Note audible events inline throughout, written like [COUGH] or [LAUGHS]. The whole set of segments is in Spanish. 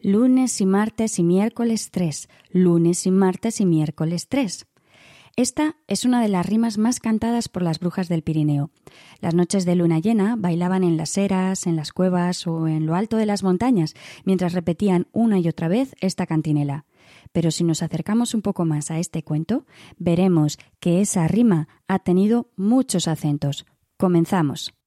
Lunes y martes y miércoles 3. Lunes y martes y miércoles 3. Esta es una de las rimas más cantadas por las brujas del Pirineo. Las noches de luna llena bailaban en las eras, en las cuevas o en lo alto de las montañas, mientras repetían una y otra vez esta cantinela. Pero si nos acercamos un poco más a este cuento, veremos que esa rima ha tenido muchos acentos. Comenzamos.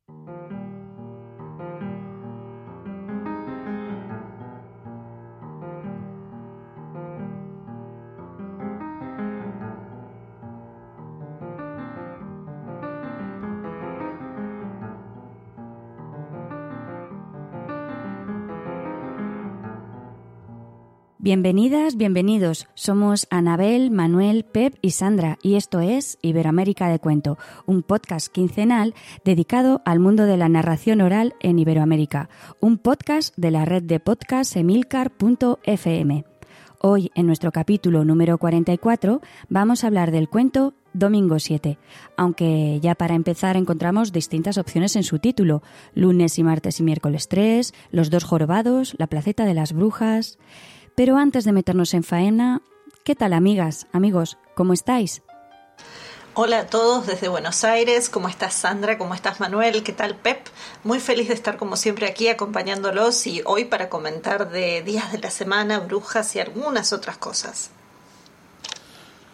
Bienvenidas, bienvenidos. Somos Anabel, Manuel, Pep y Sandra y esto es Iberoamérica de Cuento, un podcast quincenal dedicado al mundo de la narración oral en Iberoamérica, un podcast de la red de podcast emilcar.fm. Hoy, en nuestro capítulo número 44, vamos a hablar del cuento Domingo 7, aunque ya para empezar encontramos distintas opciones en su título, lunes y martes y miércoles 3, los dos jorobados, la placeta de las brujas. Pero antes de meternos en faena, ¿qué tal amigas, amigos? ¿Cómo estáis? Hola a todos desde Buenos Aires, ¿cómo estás Sandra? ¿Cómo estás Manuel? ¿Qué tal Pep? Muy feliz de estar como siempre aquí acompañándolos y hoy para comentar de días de la semana, brujas y algunas otras cosas.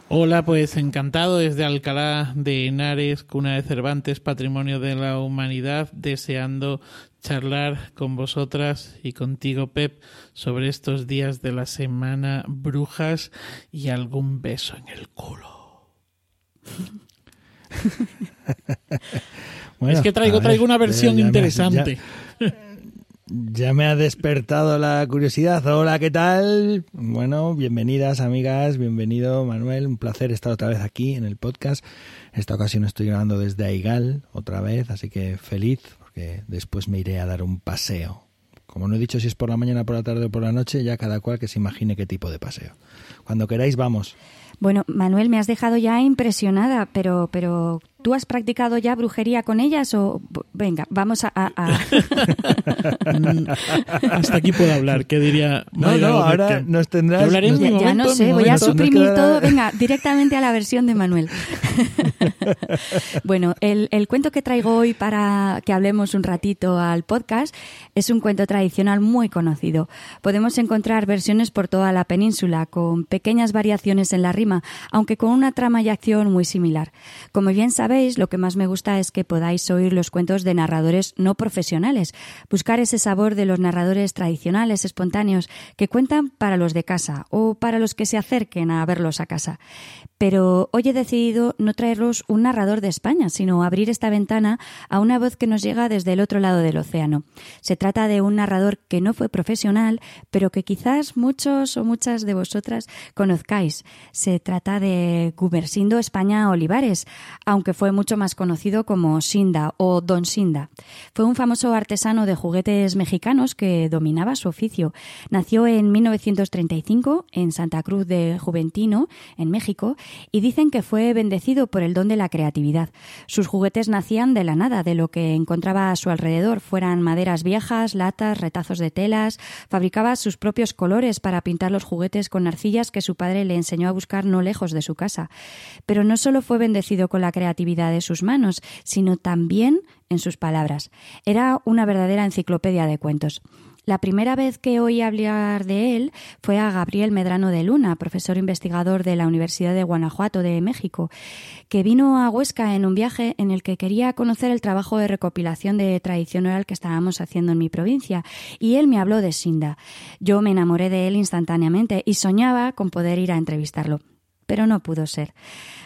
Hola, pues encantado desde Alcalá de Henares, cuna de Cervantes, patrimonio de la humanidad, deseando charlar con vosotras y contigo, Pep, sobre estos días de la semana, brujas y algún beso en el culo. [LAUGHS] es que traigo, traigo una versión interesante. Ya [LAUGHS] me ha despertado la curiosidad. Hola, ¿qué tal? Bueno, bienvenidas amigas, bienvenido Manuel. Un placer estar otra vez aquí en el podcast. Esta ocasión estoy grabando desde Aigal otra vez, así que feliz porque después me iré a dar un paseo. Como no he dicho si es por la mañana, por la tarde o por la noche, ya cada cual que se imagine qué tipo de paseo. Cuando queráis, vamos. Bueno, Manuel, me has dejado ya impresionada, pero, pero ¿Tú has practicado ya brujería con ellas o venga, vamos a... [LAUGHS] Hasta aquí puedo hablar, ¿qué diría... No, no, ahora nos tendrás... ya, no sé, voy a suprimir todo, venga, directamente a la versión de Manuel. [LAUGHS] bueno, el, el cuento que traigo hoy para que hablemos un ratito al podcast es un cuento tradicional muy conocido. Podemos encontrar versiones por toda la península con pequeñas variaciones en la rima, aunque con una trama y acción muy similar. Como bien lo que más me gusta es que podáis oír los cuentos de narradores no profesionales, buscar ese sabor de los narradores tradicionales, espontáneos, que cuentan para los de casa o para los que se acerquen a verlos a casa. Pero hoy he decidido no traeros un narrador de España, sino abrir esta ventana a una voz que nos llega desde el otro lado del océano. Se trata de un narrador que no fue profesional, pero que quizás muchos o muchas de vosotras conozcáis. Se trata de Gumersindo España Olivares, aunque fue mucho más conocido como Sinda o Don Sinda. Fue un famoso artesano de juguetes mexicanos que dominaba su oficio. Nació en 1935 en Santa Cruz de Juventino, en México, y dicen que fue bendecido por el don de la creatividad. Sus juguetes nacían de la nada, de lo que encontraba a su alrededor, fueran maderas viejas, latas, retazos de telas, fabricaba sus propios colores para pintar los juguetes con arcillas que su padre le enseñó a buscar no lejos de su casa. Pero no solo fue bendecido con la creatividad de sus manos, sino también en sus palabras. Era una verdadera enciclopedia de cuentos. La primera vez que oí hablar de él fue a Gabriel Medrano de Luna, profesor investigador de la Universidad de Guanajuato de México, que vino a Huesca en un viaje en el que quería conocer el trabajo de recopilación de tradición oral que estábamos haciendo en mi provincia, y él me habló de Sinda. Yo me enamoré de él instantáneamente y soñaba con poder ir a entrevistarlo pero no pudo ser.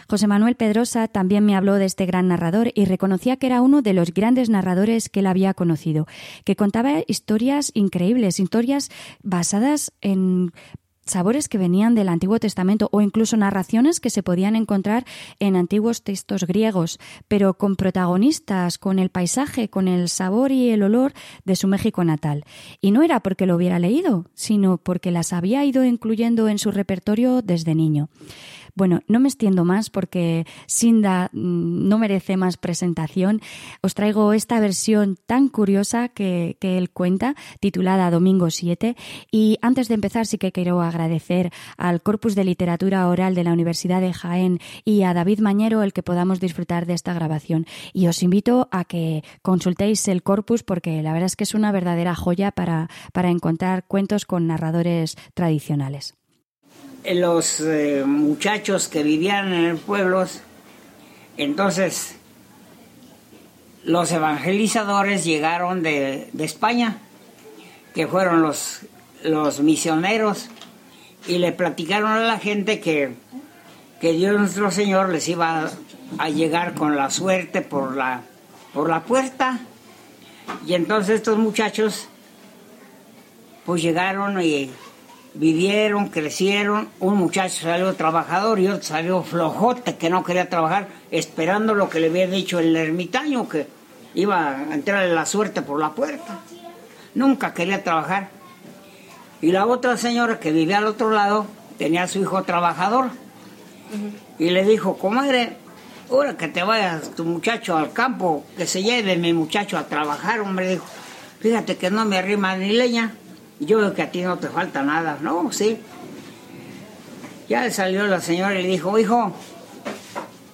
José Manuel Pedrosa también me habló de este gran narrador y reconocía que era uno de los grandes narradores que él había conocido, que contaba historias increíbles, historias basadas en sabores que venían del Antiguo Testamento o incluso narraciones que se podían encontrar en antiguos textos griegos, pero con protagonistas, con el paisaje, con el sabor y el olor de su México natal. Y no era porque lo hubiera leído, sino porque las había ido incluyendo en su repertorio desde niño. Bueno, no me extiendo más porque Sinda mm, no merece más presentación. Os traigo esta versión tan curiosa que, él cuenta, titulada Domingo 7. Y antes de empezar, sí que quiero agradecer al Corpus de Literatura Oral de la Universidad de Jaén y a David Mañero el que podamos disfrutar de esta grabación. Y os invito a que consultéis el corpus porque la verdad es que es una verdadera joya para, para encontrar cuentos con narradores tradicionales. Los eh, muchachos que vivían en pueblos, entonces los evangelizadores llegaron de, de España, que fueron los, los misioneros, y le platicaron a la gente que, que Dios nuestro Señor les iba a, llegar con la suerte por la, por la puerta. Y entonces estos muchachos pues llegaron y vivieron, crecieron. Un muchacho salió trabajador y otro salió flojote que no quería trabajar, esperando lo que le había dicho el ermitaño, que iba a entrarle la suerte por la puerta. Nunca quería trabajar. Y la otra señora que vivía al otro lado tenía a su hijo trabajador. Y le dijo, comadre, ahora que te vayas tu muchacho al campo, que se lleve mi muchacho a trabajar, hombre, dijo, fíjate que no me arrima ni leña. Yo veo que a ti no te falta nada. No, sí. Ya salió la señora y dijo, hijo,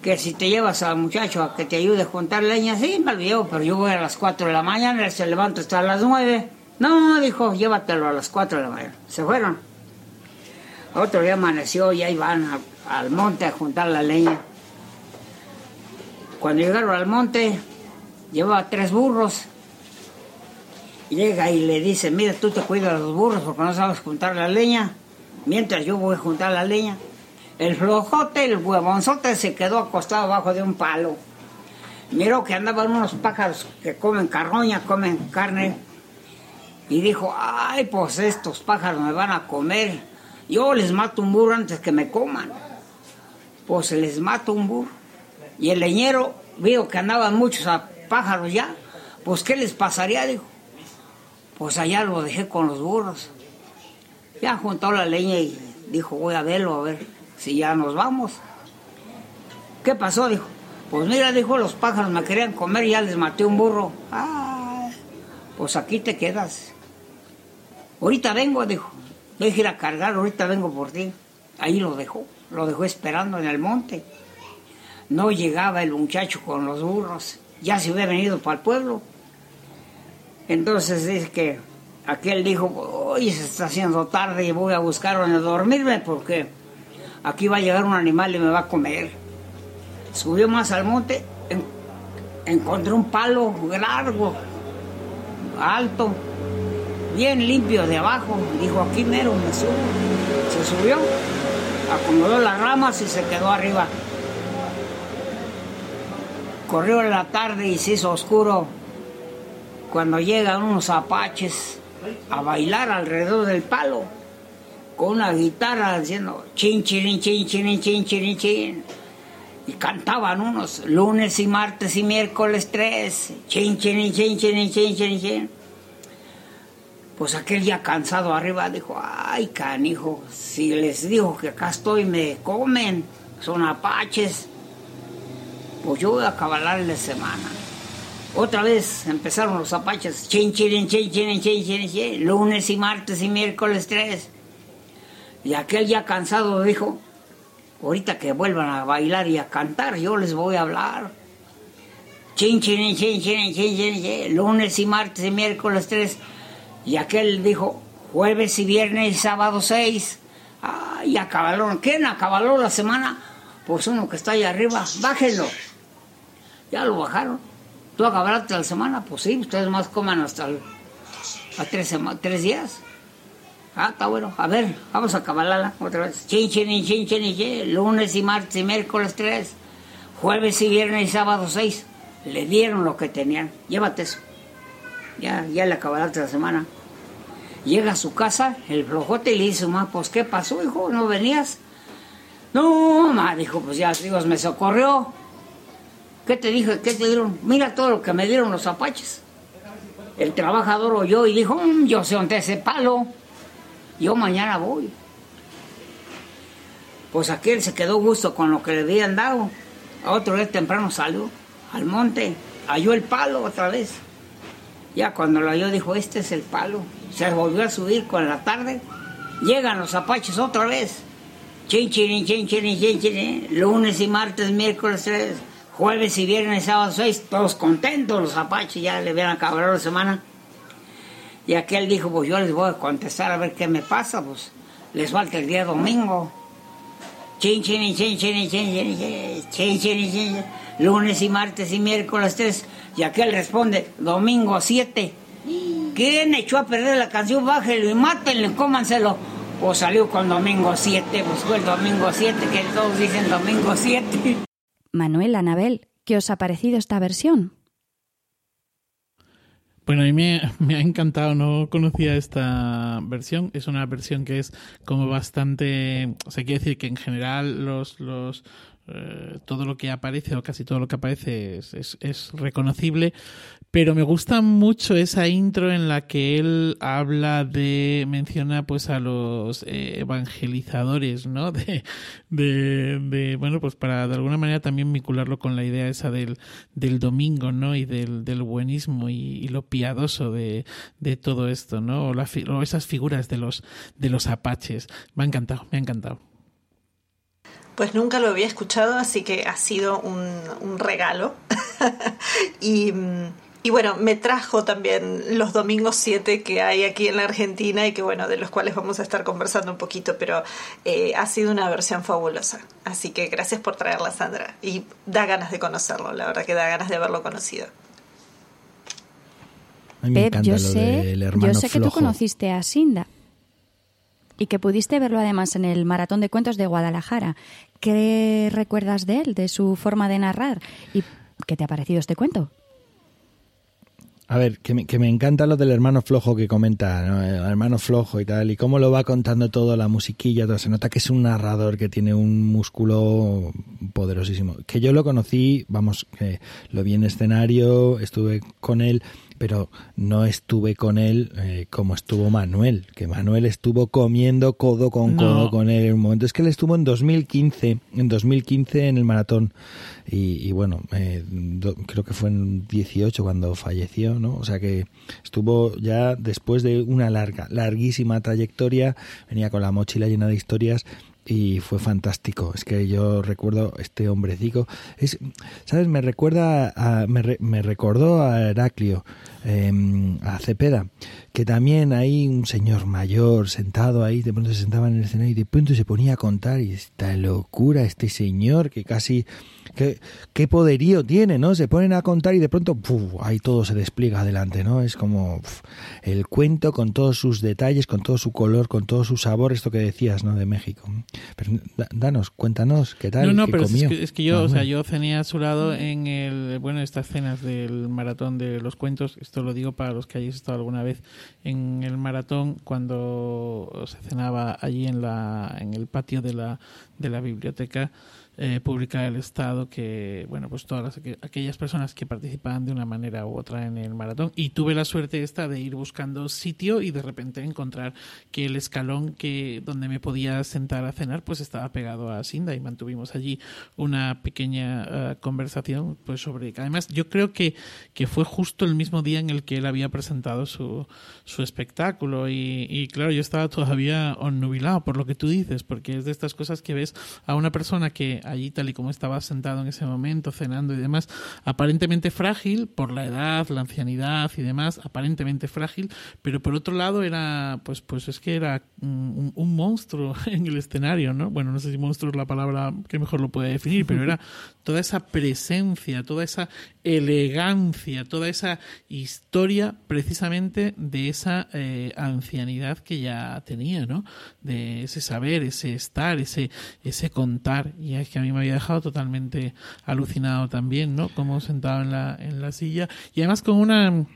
que si te llevas al muchacho a que te ayude a juntar leña, sí, me olvidó, pero yo voy a las 4 de la mañana, él se levanta hasta las 9. No, dijo, llévatelo a las 4 de la mañana. Se fueron. Otro día amaneció y ahí van al monte a juntar la leña. Cuando llegaron al monte, llevaba tres burros llega y le dice, mira, tú te cuidas los burros porque no sabes juntar la leña, mientras yo voy a juntar la leña. El flojote, el huevonzote se quedó acostado abajo de un palo. Miró que andaban unos pájaros que comen carroña, comen carne. Y dijo, ay, pues estos pájaros me van a comer. Yo les mato un burro antes que me coman. Pues les mato un burro. Y el leñero vio que andaban muchos pájaros ya. Pues, ¿qué les pasaría? Dijo, pues allá lo dejé con los burros. Ya juntó la leña y dijo, voy a verlo, a ver si ya nos vamos. ¿Qué pasó? Dijo, pues mira, dijo, los pájaros me querían comer y ya les maté un burro. Ah, pues aquí te quedas. Ahorita vengo, dijo, voy ir a cargar, ahorita vengo por ti. Ahí lo dejó, lo dejó esperando en el monte. No llegaba el muchacho con los burros, ya se había venido para el pueblo. Entonces dice que aquel dijo, hoy se está haciendo tarde y voy a buscar donde dormirme porque aquí va a llegar un animal y me va a comer. Subió más al monte, encontró un palo largo, alto, bien limpio de abajo. Dijo, aquí mero me subo. Se subió, acomodó las ramas y se quedó arriba. Corrió en la tarde y se hizo oscuro cuando llegan unos apaches a bailar alrededor del palo con una guitarra diciendo chin chin chin chin chin chin chin y cantaban unos lunes y martes y miércoles tres chin chin chin chin chin chin chin pues aquel ya cansado arriba dijo ay canijo si les digo que acá estoy me comen son apaches pues yo voy a la semana otra vez empezaron los apaches, chin, chin, chin, chin, chin, chin, chin, lunes y martes y miércoles tres. Y aquel ya cansado dijo, ahorita que vuelvan a bailar y a cantar, yo les voy a hablar. Chin, chin, chin, chin, chin, chin, chin, lunes y martes y miércoles tres. Y aquel dijo, jueves y viernes y sábado seis. Ay, acabaron. ¿Quién acabaló la semana? Pues uno que está ahí arriba, bájenlo. Ya lo bajaron. ¿Tú acabaste la semana? Pues sí, ustedes más coman hasta a tres, días. Ah, está bueno. A ver, vamos a acabarla otra vez. Chin, chin, chin, chin, chin, lunes y martes y miércoles tres, jueves y viernes y sábado seis. Le dieron lo que tenían. Llévate eso. Ya, ya le acabaste la semana. Llega a su casa, el flojote, y le dice, ma, pues, ¿qué pasó, hijo? ¿No venías? No, ma, dijo, pues ya, Dios me socorrió. ¿Qué te dije? ¿Qué te dieron? Mira todo lo que me dieron los apaches. El trabajador oyó y dijo, mm, yo sé dónde ese palo. Yo mañana voy. Pues aquel se quedó gusto con lo que le habían dado. A otro día temprano salió al monte, halló el palo otra vez. Ya cuando lo halló dijo, este es el palo. Se volvió a subir con la tarde. Llegan los apaches otra vez. Chin, chin, chin, chin, chin, chin, Lunes y martes, miércoles tres, Jueves y viernes, sábado 6, todos contentos, los apaches ya le habían acabado la semana. Y aquel dijo, pues yo les voy a contestar a ver qué me pasa, pues les falta el día domingo. Chin, chin, chin, chin, chin, chin, chin, chin, lunes y martes y miércoles 3. Y aquel responde, domingo 7. ¿Quién echó a perder la canción? Bájenlo y mátenlo, cómanselo. Pues salió con domingo 7, pues fue el domingo 7, que todos dicen domingo 7. Manuel, Anabel, ¿qué os ha parecido esta versión? Bueno, a mí [LAUGHS] me, ha encantado, no conocía esta versión. Es una versión que es como bastante. O sea, quiere decir que en general los, los, eh, todo lo que aparece o casi todo lo que aparece es, es, es, reconocible, pero me gusta mucho esa intro en la que él habla de, menciona pues a los eh, evangelizadores, ¿no? [LAUGHS] De, de, bueno, pues para de alguna manera también vincularlo con la idea esa del, del domingo, ¿no? Y del, del buenismo y, y lo piadoso de, de todo esto, ¿no? O, la, o esas figuras de los, de los apaches. Me ha encantado, me ha encantado. Pues nunca lo había escuchado, así que ha sido un, un regalo. [LAUGHS] y, y, bueno, me trajo también los domingos 7 que hay aquí en la Argentina y que bueno, de los cuales vamos a estar conversando un poquito, pero eh, ha sido una versión fabulosa. Así que gracias por traerla, Sandra. Y da ganas de conocerlo, la verdad que da ganas de haberlo conocido. Pep, yo sé, yo sé que tú conociste a Sinda y que pudiste verlo además en el Maratón de Cuentos de Guadalajara. ¿Qué recuerdas de él, de su forma de narrar? ¿Y qué te ha parecido este cuento? A ver, que me, que me encanta lo del hermano flojo que comenta, ¿no? el hermano flojo y tal, y cómo lo va contando todo, la musiquilla, todo. Se nota que es un narrador que tiene un músculo poderosísimo. Que yo lo conocí, vamos, que lo vi en escenario, estuve con él, pero no estuve con él eh, como estuvo Manuel, que Manuel estuvo comiendo codo con codo No. con él en un momento. Es que él estuvo en 2015, en 2015 en el maratón y, y bueno, eh, creo que fue en 18 cuando falleció, ¿no? O sea que estuvo ya después de una larga, larguísima trayectoria, venía con la mochila llena de historias y fue fantástico. Es que yo recuerdo este hombrecico. Es, ¿Sabes? Me recuerda, a, me, re- me recordó a Heraclio, eh, a Cepeda, que también hay un señor mayor sentado ahí, de pronto se sentaba en el escenario y de pronto se ponía a contar y esta locura, este señor que casi... ¿Qué, qué poderío tiene, ¿no? Se ponen a contar y de pronto ¡puf! ahí todo se despliega adelante, ¿no? Es como el cuento con todos sus detalles, con todo su color, con todo su sabor, esto que decías, ¿no? De México. Pero da- danos, cuéntanos, ¿qué tal? No, no, ¿Qué pero es que, es que yo, o sea, yo cené a su lado en el, bueno, estas cenas del maratón de los cuentos, esto lo digo para los que hayáis estado alguna vez en el maratón, cuando se cenaba allí en la, en el patio de la, de la biblioteca eh, pública del Estado, que, bueno, pues todas las, aqu- aquellas personas que participaban de una manera u otra en el maratón, y tuve la suerte esta de ir buscando sitio y de repente encontrar que el escalón que, donde me podía sentar a cenar, pues estaba pegado a Sinda y mantuvimos allí una pequeña eh, conversación pues sobre además yo creo que, que fue justo el mismo día en el que él había presentado su, su espectáculo. Y, y claro yo estaba todavía onnubilado por lo que tú dices porque es de estas cosas que ves a una persona que allí tal y como estaba sentado en ese momento cenando y demás. Aparentemente frágil por la edad la ancianidad y demás aparentemente frágil pero por otro lado era pues pues es que era un, un monstruo [LAUGHS] en el escenario no bueno no sé si monstruo es la palabra que mejor lo puede definir pero era [LAUGHS] toda esa presencia toda esa elegancia toda esa historia precisamente de esa eh, ancianidad que ya tenía no de ese saber ese estar ese ese contar y es que a mí me había dejado totalmente alucinado también no como sentado en la en la silla y además con una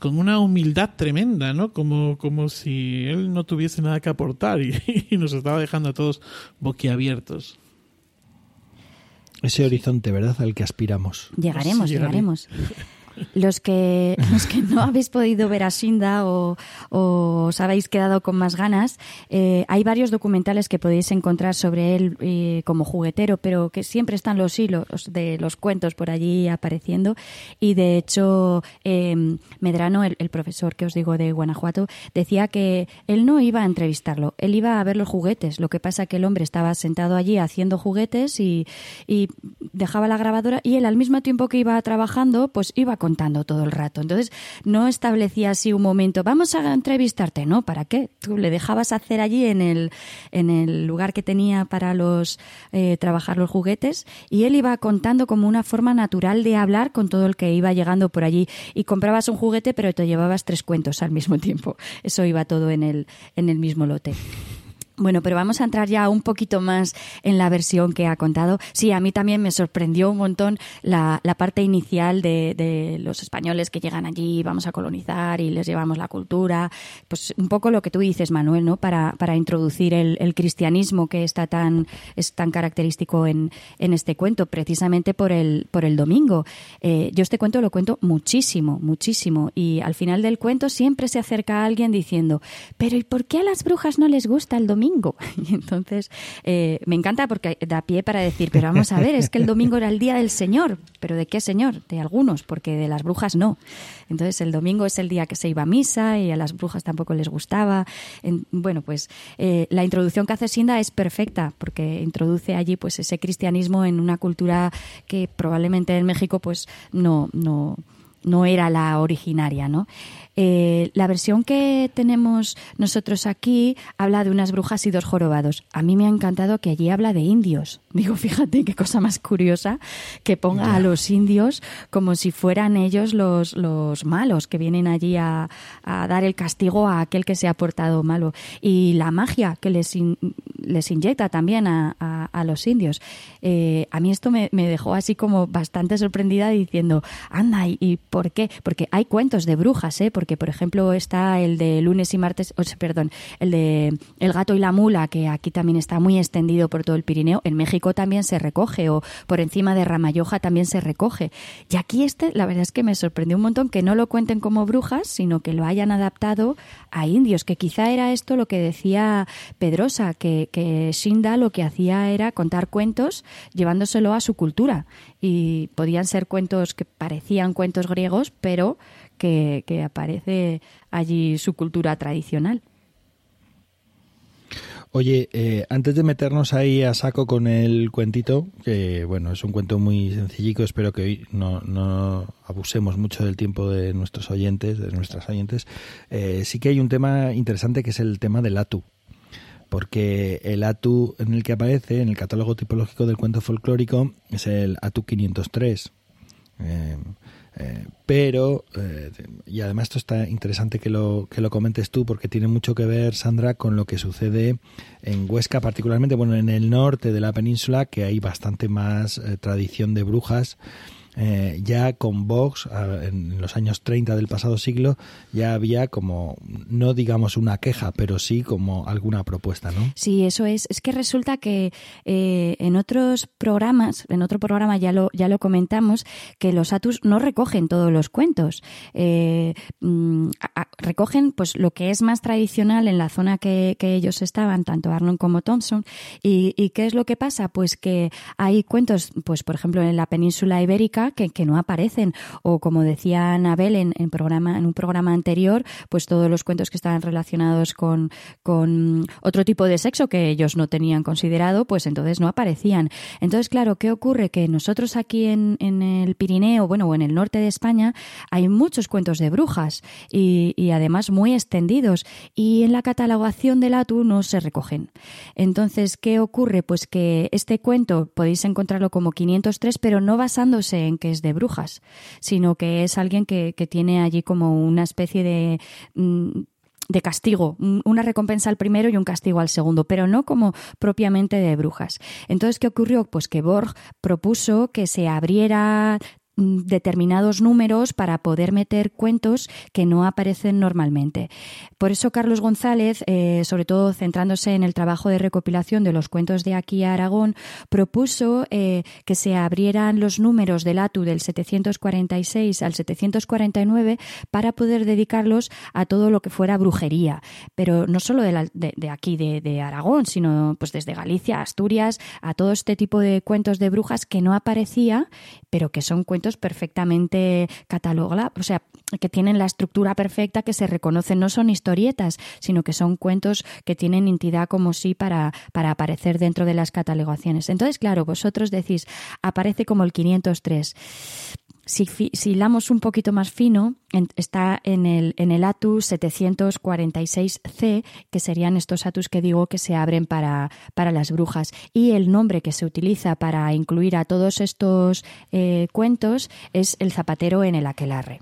con una humildad tremenda, ¿no? Como, como si él no tuviese nada que aportar y, [LAUGHS] y nos estaba dejando a todos boquiabiertos. Ese horizonte, ¿verdad? Al que aspiramos. Llegaremos, Sí, llegaremos. [LAUGHS] los que, los que no habéis podido ver a Shinda o, os habéis quedado con más ganas, eh, hay varios documentales que podéis encontrar sobre él eh, como juguetero, pero que siempre están los hilos de los cuentos por allí apareciendo. Y de hecho, em, Medrano, el, profesor que os digo de Guanajuato, decía que él no iba a entrevistarlo, él iba a ver los juguetes. Lo que pasa que el hombre estaba sentado allí haciendo juguetes y, y dejaba la grabadora y él al mismo tiempo que iba trabajando, pues iba contando todo el rato. Entonces, no establecía así un momento, vamos a entrevistarte, ¿no? ¿Para qué? Tú le dejabas hacer allí en el, en el lugar que tenía para los eh, trabajar los juguetes y él iba contando como una forma natural de hablar con todo el que iba llegando por allí y comprabas un juguete pero te llevabas tres cuentos al mismo tiempo. Eso iba todo en el, en el mismo lote. Bueno, pero vamos a entrar ya un poquito más en la versión que ha contado. Sí, a mí también me sorprendió un montón la, parte inicial de, los españoles que llegan allí, vamos a colonizar y les llevamos la cultura. Pues un poco lo que tú dices, Manuel, ¿no? Para, para introducir el, cristianismo que está tan, es tan característico en, en este cuento, precisamente por el, por el domingo. Eh, yo este cuento lo cuento muchísimo, muchísimo. Y al final del cuento siempre se acerca alguien diciendo, pero ¿y por qué a las brujas no les gusta el domingo? [LAUGHS] Y entonces eh, me encanta porque da pie para decir, pero vamos a ver, es que el domingo era el día del Señor. ¿Pero de qué Señor? De algunos, porque de las brujas no. Entonces el domingo es el día que se iba a misa y a las brujas tampoco les gustaba. bueno, pues eh, la introducción que hace Sinda es perfecta porque introduce allí pues ese cristianismo en una cultura que probablemente en México pues no, no, no era la originaria, ¿no? Eh, la versión que tenemos nosotros aquí habla de unas brujas y dos jorobados. A mí me ha encantado que allí habla de indios. [LAUGHS] Digo, fíjate qué cosa más curiosa que ponga a los indios como si fueran ellos los, los malos que vienen allí a, dar el castigo a aquel que se ha portado malo. Y la magia que les, les inyecta también a, los indios. Eh, a mí esto me, dejó así como bastante sorprendida diciendo, anda, ¿y, por qué? Porque hay cuentos de brujas, ¿eh? Porque, por ejemplo, está el de lunes y martes, perdón, el de El gato y la mula, que aquí también está muy extendido por todo el Pirineo. En México también se recoge, o por encima de Ramayoja también se recoge. Y aquí este, la verdad es que me sorprendió un montón que no lo cuenten como brujas, sino que lo hayan adaptado a indios, que quizá era esto lo que decía Pedrosa, que, que Shinda lo que hacía era contar cuentos llevándoselo a su cultura. Y podían ser cuentos que parecían cuentos griegos, pero que, aparece allí su cultura tradicional. Oye, eh, antes de meternos ahí a saco con el cuentito, que bueno, es un cuento muy sencillico, espero que hoy no, no abusemos mucho del tiempo de nuestros oyentes, de nuestras oyentes, eh, sí que hay un tema interesante que es el tema del atu. Porque el atu en el que aparece en el catálogo tipológico del cuento folclórico es el atu 503. Eh, eh, pero, eh, y además esto está interesante que lo, que lo comentes tú, porque tiene mucho que ver, Sandra, con lo que sucede en Huesca, particularmente, bueno, en el norte de la península, que hay bastante más eh, tradición de brujas eh, ya con Vox, en los años 30 del pasado siglo, ya había como, no digamos una queja, pero sí como alguna propuesta, ¿no? Sí, eso es. Es que resulta que eh, en otros programas, en otro programa ya lo, ya lo comentamos, que los Atus no recogen todos los cuentos. Eh, mm, recogen pues lo que es más tradicional en la zona que, ellos estaban, tanto Arnold como Thompson. Y, ¿Y qué es lo que pasa? Pues que hay cuentos, pues por ejemplo, en la península ibérica, que, no aparecen. O como decía Anabel en, en, programa, en un programa anterior, pues todos los cuentos que estaban relacionados con, con otro tipo de sexo que ellos no tenían considerado, pues entonces no aparecían. Entonces, claro, ¿qué ocurre? Que nosotros aquí en, en el Pirineo, bueno, o en el norte de España, hay muchos cuentos de brujas y, y además muy extendidos. Y en la catalogación del ATU no se recogen. Entonces, ¿qué ocurre? Pues que este cuento podéis encontrarlo como 503, pero no basándose que es de brujas, sino que es alguien que, tiene allí como una especie de mm, de castigo, una recompensa al primero y un castigo al segundo, pero no como propiamente de brujas. Entonces, ¿qué ocurrió? Pues que Borg propuso que se abriera determinados números para poder meter cuentos que no aparecen normalmente. Por eso Carlos González, eh, sobre todo centrándose en el trabajo de recopilación de los cuentos de aquí a Aragón, propuso eh, que se abrieran los números del ATU del 746 al 749 para poder dedicarlos a todo lo que fuera brujería, pero no solo de, aquí de, Aragón, sino pues desde Galicia, Asturias, a todo este tipo de cuentos de brujas que no aparecía, pero que son cuentos perfectamente catalogados, o sea, que tienen la estructura perfecta, que se reconocen, no son historietas, sino que son cuentos que tienen entidad como sí para, para aparecer dentro de las catalogaciones. Entonces, claro, vosotros decís, aparece como el 503. Si, si hilamos un poquito más fino, está en el, en el ATUS 746C, que serían estos ATUS que digo que se abren para, para las brujas. Y el nombre que se utiliza para incluir a todos estos eh, cuentos es el zapatero en el aquelarre.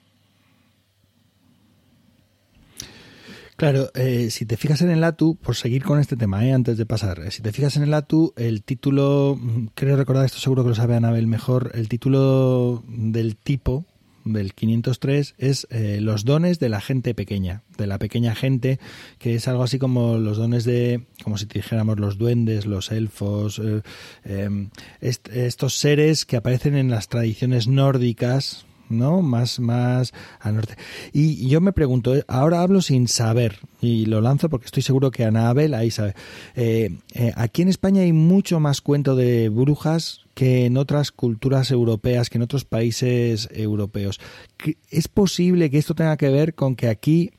Claro, eh, si te fijas en el ATU, por seguir con este tema, eh, antes de pasar, eh, si te fijas en el ATU, el título, mm, creo recordar esto, seguro que lo sabe Anabel mejor, el título del tipo del 503 es los dones de la gente pequeña, de la pequeña gente, que es algo así como los dones de, como si dijéramos los duendes, los elfos, em, estos seres que aparecen en las tradiciones nórdicas, ¿no? Más, más al norte. Y yo me pregunto, eh, ahora hablo sin saber, y lo lanzo porque estoy seguro que Anabel ahí sabe. Eh, eh, aquí en España hay mucho más cuento de brujas que en otras culturas europeas, que en otros países europeos. ¿Es posible que esto tenga que ver con que aquí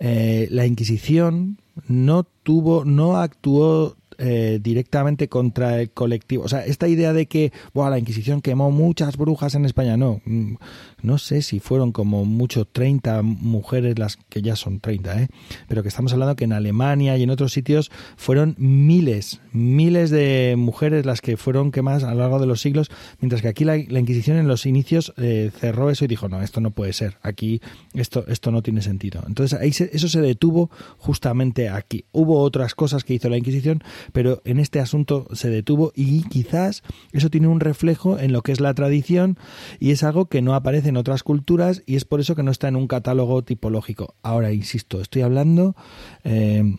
la Inquisición no tuvo, no actuó eh, directamente contra el colectivo. O sea, esta idea de que la Inquisición quemó muchas brujas en España, no. Mm, no sé si fueron como mucho 30 mujeres las que ya son 30, ¿eh? pero que estamos hablando que en Alemania y en otros sitios fueron miles, miles de mujeres las que fueron quemadas a lo largo de los siglos, mientras que aquí la, Inquisición en los inicios eh, cerró eso y dijo, no, esto no puede ser, aquí esto, esto no tiene sentido. Entonces ahí eso se detuvo justamente aquí. Hubo otras cosas que hizo la Inquisición, pero en este asunto se detuvo y quizás eso tiene un reflejo en lo que es la tradición y es algo que no aparece en otras culturas y es por eso que no está en un catálogo tipológico. Ahora, insisto, estoy hablando eh,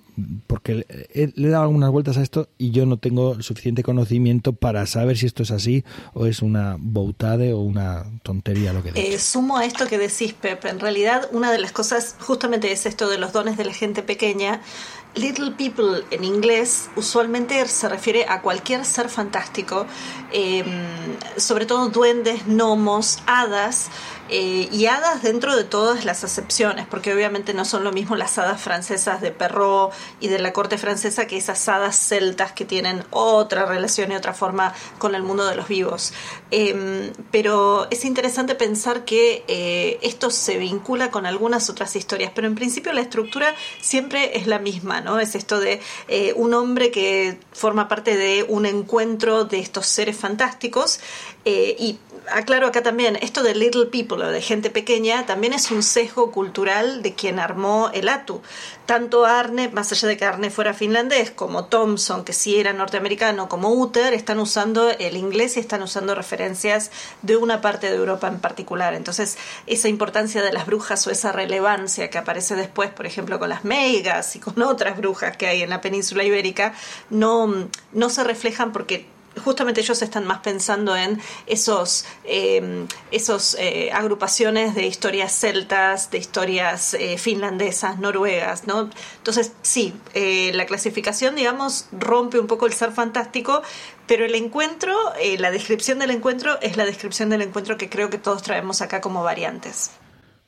porque le he dado algunas vueltas a esto y yo no tengo suficiente conocimiento para saber si esto es así o es una boutade o una tontería lo que eh, sumo a esto que decís, Pep. En realidad, una de las cosas justamente es esto de los dones de la gente pequeña. Little People en inglés usualmente se refiere a cualquier ser fantástico, em, sobre todo duendes, gnomos, hadas, eh, y hadas dentro de todas las acepciones, porque obviamente no son lo mismo las hadas francesas de Perrault y de la corte francesa que esas hadas celtas que tienen otra relación y otra forma con el mundo de los vivos. Em, pero es interesante pensar que eh, esto se vincula con algunas otras historias, pero en principio la estructura siempre es la misma, ¿no? Es esto de eh, un hombre que forma parte de un encuentro de estos seres fantásticos y aclaro acá también, esto de little people o de gente pequeña también es un sesgo cultural de quien armó el ATU. Tanto Arne, más allá de que Arne fuera finlandés, como Thompson, que sí era norteamericano, como Uther, están usando el inglés y están usando referencias de una parte de Europa en particular. Entonces, esa importancia de las brujas o esa relevancia que aparece después, por ejemplo, con las meigas y con otras brujas que hay en la península ibérica, no, no se reflejan porque justamente ellos están más pensando en esos, eh, esos eh, agrupaciones de historias celtas, de historias eh, finlandesas, noruegas, ¿no? Entonces, sí, la clasificación, digamos, rompe un poco el ser fantástico, pero el encuentro, la descripción del encuentro es la descripción del encuentro que creo que todos traemos acá como variantes.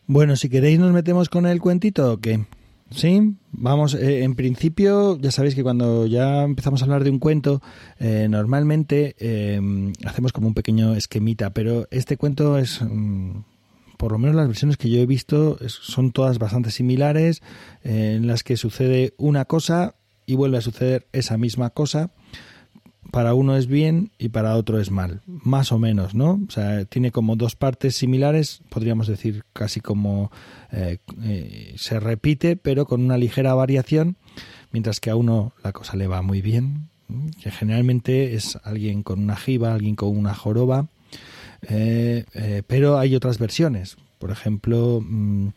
Bueno, si queréis nos metemos con el cuentito o qué. Sí, vamos, eh, en principio ya sabéis que cuando ya empezamos a hablar de un cuento, eh, normalmente em, hacemos como un pequeño esquemita, pero este cuento es, mm, por lo menos las versiones que yo he visto, son todas bastante similares, eh, en las que sucede una cosa y vuelve a suceder esa misma cosa para uno es bien y para otro es mal, más o menos, ¿no? O sea, tiene como dos partes similares, podríamos decir casi como eh, eh, se repite, pero con una ligera variación, mientras que a uno la cosa le va muy bien, que generalmente es alguien con una jiba, alguien con una joroba, Eh, pero hay otras versiones. Por ejemplo, mm,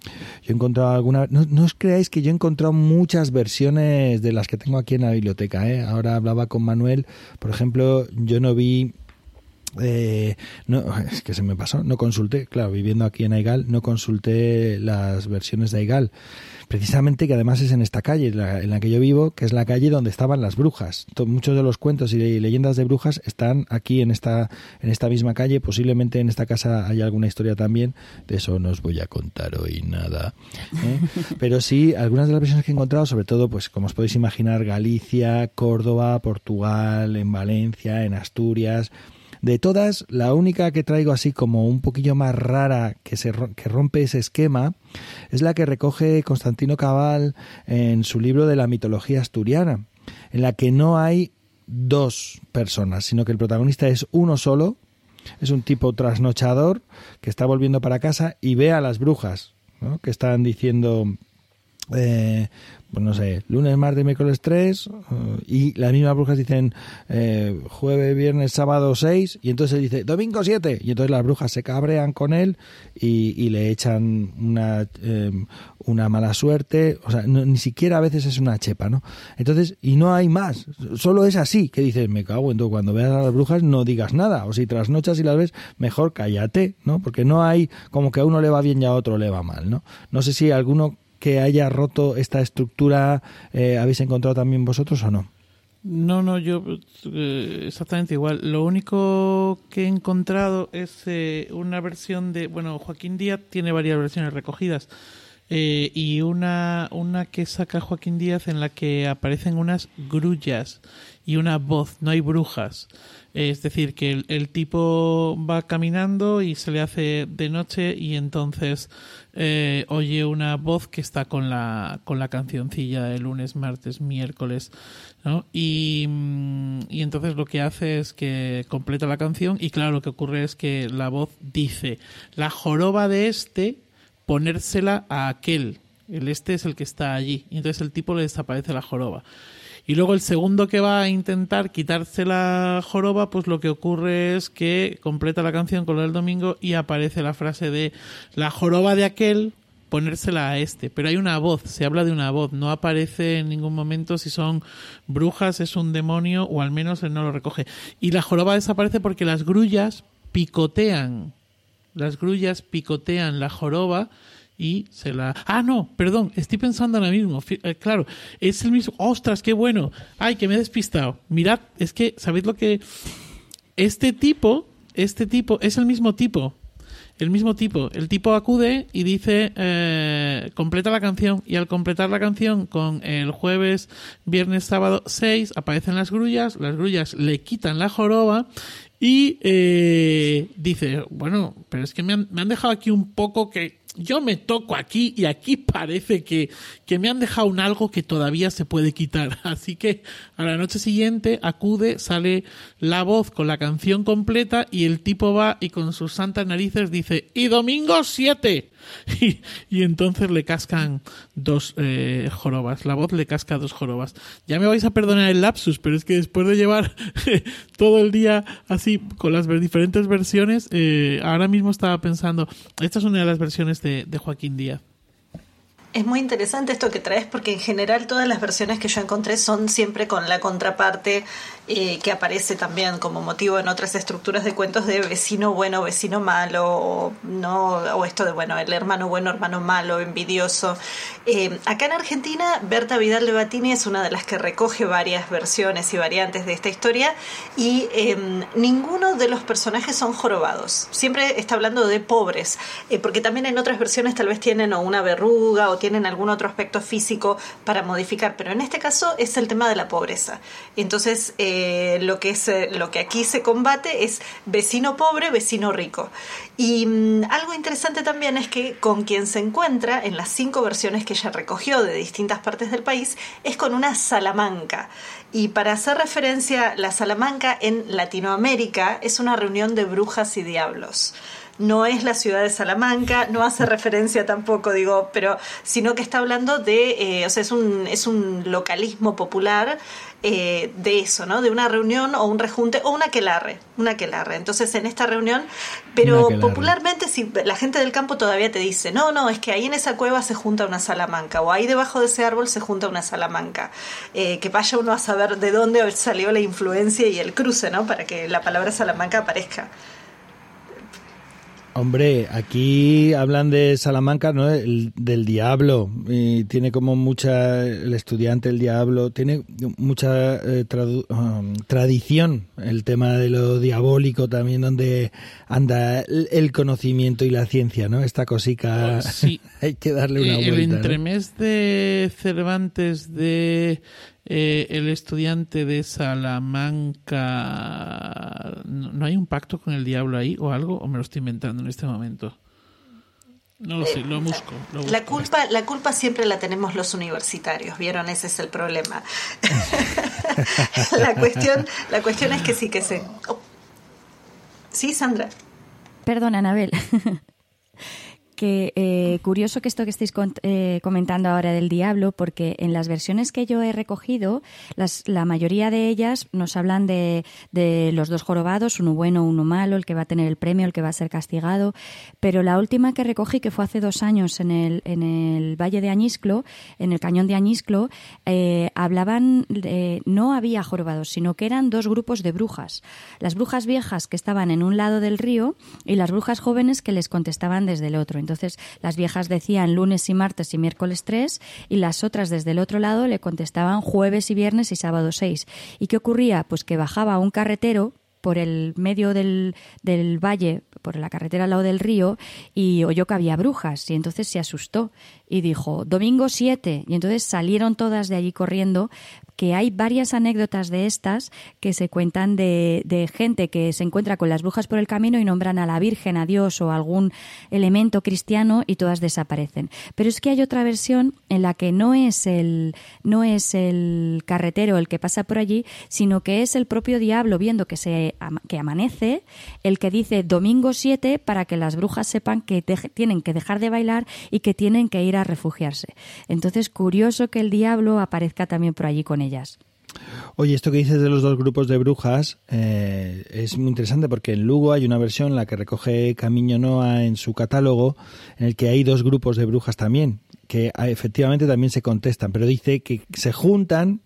yo he encontrado alguna... No, no, os creáis que yo he encontrado muchas versiones de las que tengo aquí en la biblioteca. ¿eh? Ahora hablaba con Manuel. Por ejemplo, yo no vi eh, no, [LAUGHS] es que se me pasó, no consulté, claro, viviendo aquí en Aigal, no consulté las versiones de Aigal. Precisamente que además es en esta calle, en la que yo vivo, que es la calle donde estaban las brujas. Muchos de los cuentos y leyendas de brujas están aquí en esta, en esta misma calle. Posiblemente en esta casa hay alguna historia también. De eso no os voy a contar hoy nada. ¿eh? [LAUGHS] Pero sí, algunas de las versiones que he encontrado, sobre todo, pues como os podéis imaginar, Galicia, Córdoba, Portugal, en Valencia, en Asturias, de todas, la única que traigo así como un poquillo más rara que, se, que rompe ese esquema es la que recoge Constantino Cabal en su libro de la mitología asturiana, en la que no hay dos personas, sino que el protagonista es uno solo, es un tipo trasnochador que está volviendo para casa y ve a las brujas, que están diciendo eh, pues no sé, lunes, martes, miércoles 3 eh, y las mismas brujas dicen eh, jueves, viernes, sábado 6 y entonces él dice domingo 7 y entonces las brujas se cabrean con él y, le echan una, em, una mala suerte, o sea, ni siquiera a veces es una chepa, ¿no? Entonces, y no hay más, solo es así, que dices, me cago, entonces cuando veas a las brujas no digas nada, o si trasnochas y las ves, mejor cállate, ¿no? Porque no hay como que a uno le va bien y a otro le va mal, ¿no? No sé si alguno que haya roto esta estructura eh, habéis encontrado también vosotros o no? No, no, yo eh, exactamente igual. Lo único que he encontrado es eh, una versión de, bueno, Joaquín Díaz tiene varias versiones recogidas y una, una que saca Joaquín Díaz en la que aparecen unas grullas y una voz, no hay brujas. Es decir, que el, tipo va caminando y se le hace de noche y entonces eh, oye una voz que está con la, con la cancioncilla de lunes, martes, miércoles, ¿no? Y, mm, y entonces lo que hace es que completa la canción y claro, lo que ocurre es que la voz dice, la joroba de este, ponérsela a aquel. El este es el que está allí. Y entonces el tipo le desaparece la joroba. Y luego el segundo que va a intentar quitarse la joroba, pues lo que ocurre es que completa la canción con lo del domingo y aparece la frase de la joroba de aquel ponérsela a este, pero hay una voz, se habla de una voz, no aparece en ningún momento si son brujas, es un demonio o al menos él no lo recoge. Y la joroba desaparece porque las grullas picotean, las grullas picotean la joroba y se la... Ah, no, perdón, estoy pensando ahora mismo. Eh, claro, es el mismo... ¡Ostras, qué bueno! ¡Ay, que me he despistado! Mirad, es que, ¿sabéis lo que...? Este tipo, este tipo, es el mismo tipo. El mismo tipo. El tipo acude y dice, eh, completa la canción. Y al completar la canción con el jueves, viernes, sábado 6, aparecen las grullas. Las grullas le quitan la joroba y eh, dice, bueno, pero es que me han, me han dejado aquí un poco que yo me toco aquí y aquí parece que, que me han dejado un algo que todavía se puede quitar. [LAUGHS] Así que a la noche siguiente acude, sale la voz con la canción completa y el tipo va y con sus santas narices dice, y domingo 7. [LAUGHS] Y, entonces le cascan dos eh, jorobas. La voz le casca dos jorobas. Ya me vais a perdonar el lapsus, pero es que después de llevar [LAUGHS] todo el día así con las diferentes versiones, eh, ahora mismo estaba pensando, esta es una de las versiones de Joaquín Díaz. Es muy interesante esto que traes porque en general todas las versiones que yo encontré son siempre con la contraparte eh, que aparece también como motivo en otras estructuras de cuentos de vecino bueno, vecino malo, o, no, o esto de bueno, el hermano bueno, hermano malo, envidioso. Eh, acá en Argentina, Berta Vidal de Batini es una de las que recoge varias versiones y variantes de esta historia y em, ninguno de los personajes son jorobados. Siempre está hablando de pobres, eh, porque también en otras versiones tal vez tienen o una verruga o tienen algún otro aspecto físico para modificar, pero en este caso es el tema de la pobreza. Entonces, lo, que es, eh, lo que aquí se combate es vecino pobre, vecino rico. Y mm, algo interesante también es que con quien se encuentra en las cinco versiones que ella recogió de distintas partes del país es con una salamanca. Y para hacer referencia, la salamanca en Latinoamérica es una reunión de brujas y diablos. No es la ciudad de Salamanca, no hace referencia tampoco, digo, pero sino que está hablando de, eh, o sea, es un, es un localismo popular eh, de eso, ¿no? De una reunión o un rejunte o una quelarre, una quelarre. Entonces, en esta reunión, pero popularmente, si la gente del campo todavía te dice, no, no, es que ahí en esa cueva se junta una salamanca, o ahí debajo de ese árbol se junta una salamanca. Eh, que vaya uno a saber de dónde salió la influencia y el cruce, ¿no? Para que la palabra salamanca aparezca. Hombre, aquí hablan de Salamanca, ¿no? del diablo. Y tiene como mucha, el estudiante, el diablo, tiene mucha eh, um, tradición el tema de lo diabólico también, donde anda el, conocimiento y la ciencia, ¿no? Esta cosica, sí. [LAUGHS] hay que darle una vuelta. El entremés de Cervantes de eh, el estudiante de Salamanca, ¿no hay un pacto con el diablo ahí o algo? ¿O me lo estoy inventando en este momento? No lo sé, lo busco, La culpa, la culpa siempre la tenemos los universitarios, ¿vieron? Ese es el problema. [LAUGHS] la, cuestión, la cuestión es que sí que sé. Oh. Sí, Sandra. Perdón, Anabel. Que eh, curioso que esto que estáis eh, comentando ahora del diablo, porque en las versiones que yo he recogido, las, la mayoría de ellas nos hablan de, los dos jorobados, uno bueno, uno malo, el que va a tener el premio, el que va a ser castigado. Pero la última que recogí, que fue hace dos años en el, en el Valle de Añisclo, en el cañón de Añisclo, eh, hablaban, de, no había jorobados, sino que eran dos grupos de brujas. Las brujas viejas que estaban en un lado del río y las brujas jóvenes que les contestaban desde el otro. Entonces las viejas decían lunes y martes y miércoles tres y las otras desde el otro lado le contestaban jueves y viernes y sábado seis. ¿Y qué ocurría? Pues que bajaba un carretero por el medio del, del, valle, por la carretera al lado del río, y oyó que había brujas, y entonces se asustó y dijo, domingo 7, y entonces salieron todas de allí corriendo que hay varias anécdotas de estas que se cuentan de, gente que se encuentra con las brujas por el camino y nombran a la Virgen, a Dios o algún elemento cristiano y todas desaparecen. Pero es que hay otra versión en la que no es el, no es el carretero el que pasa por allí, sino que es el propio diablo viendo que, se, que amanece, el que dice domingo 7 para que las brujas sepan que tienen que dejar de bailar y que tienen que ir a refugiarse. Entonces, curioso que el diablo aparezca también por allí con ellas. Oye, esto que dices de los dos grupos de brujas eh, es muy interesante porque en Lugo hay una versión la que recoge Camino Noa en su catálogo en el que hay dos grupos de brujas también que ah, efectivamente también se contestan, pero dice que se juntan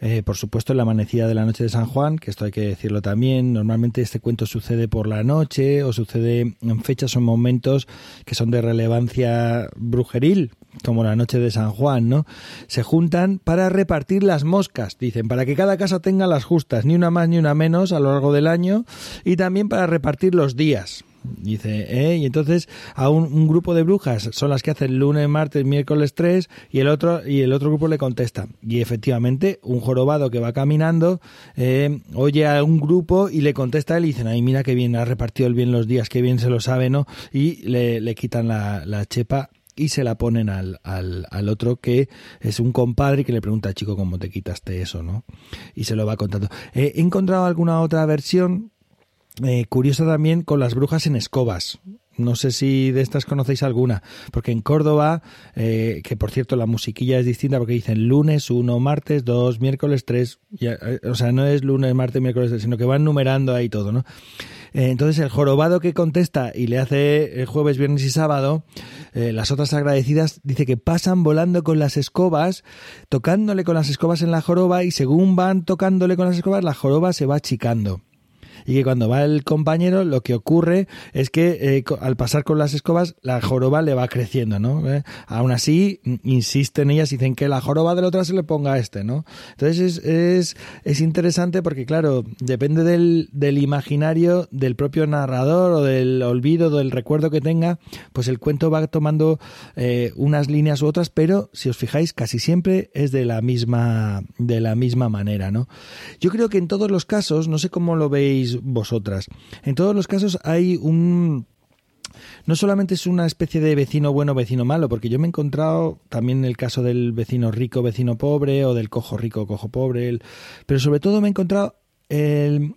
eh, por supuesto, en la amanecida de la noche de San Juan, que esto hay que decirlo también. Normalmente este cuento sucede por la noche o sucede en fechas o momentos que son de relevancia brujeril, como la noche de San Juan, ¿no? Se juntan para repartir las moscas, dicen, para que cada casa tenga las justas, ni una más ni una menos a lo largo del año, y también para repartir los días. Dice, ¿eh? Y entonces a un, grupo de brujas son las que hacen lunes, martes, miércoles tres y el otro y el otro grupo le contesta. Y efectivamente, un jorobado que va caminando eh, oye a un grupo y le contesta él y dicen, ay, mira qué bien ha repartido el bien los días, qué bien se lo sabe, ¿no? Y le, le quitan la, chepa y se la ponen al, al, al, otro que es un compadre que le pregunta, chico, ¿cómo te quitaste eso? ¿no? Y se lo va contando. he encontrado alguna otra versión eh, curiosa también con las brujas en escobas. No sé si de estas conocéis alguna, porque en Córdoba, eh, que por cierto la musiquilla es distinta porque dicen lunes uno, martes dos, miércoles tres, eh, o sea, no es lunes, martes, miércoles tres, sino que van numerando ahí todo, ¿no? entonces el jorobado que contesta y le hace el jueves, viernes y sábado, las otras agradecidas dice que pasan volando con las escobas, tocándole con las escobas en la joroba y según van tocándole con las escobas, la joroba se va achicando y que cuando va el compañero lo que ocurre es que eh, al pasar con las escobas la joroba le va creciendo, ¿no? ¿Eh? Aún así insisten ellas dicen que la joroba del otro se le ponga a este, ¿no? Entonces es, es, es interesante porque claro, depende del, del imaginario del propio narrador o del olvido, del recuerdo que tenga, pues el cuento va tomando eh, unas líneas u otras, pero si os fijáis casi siempre es de la misma de la misma manera, ¿no? Yo creo que en todos los casos, no sé cómo lo veis vosotras. En todos los casos hay un no solamente es una especie de vecino bueno, vecino malo, porque yo me he encontrado también en el caso del vecino rico, vecino pobre, o del cojo rico, cojo pobre, pero sobre todo me he encontrado el,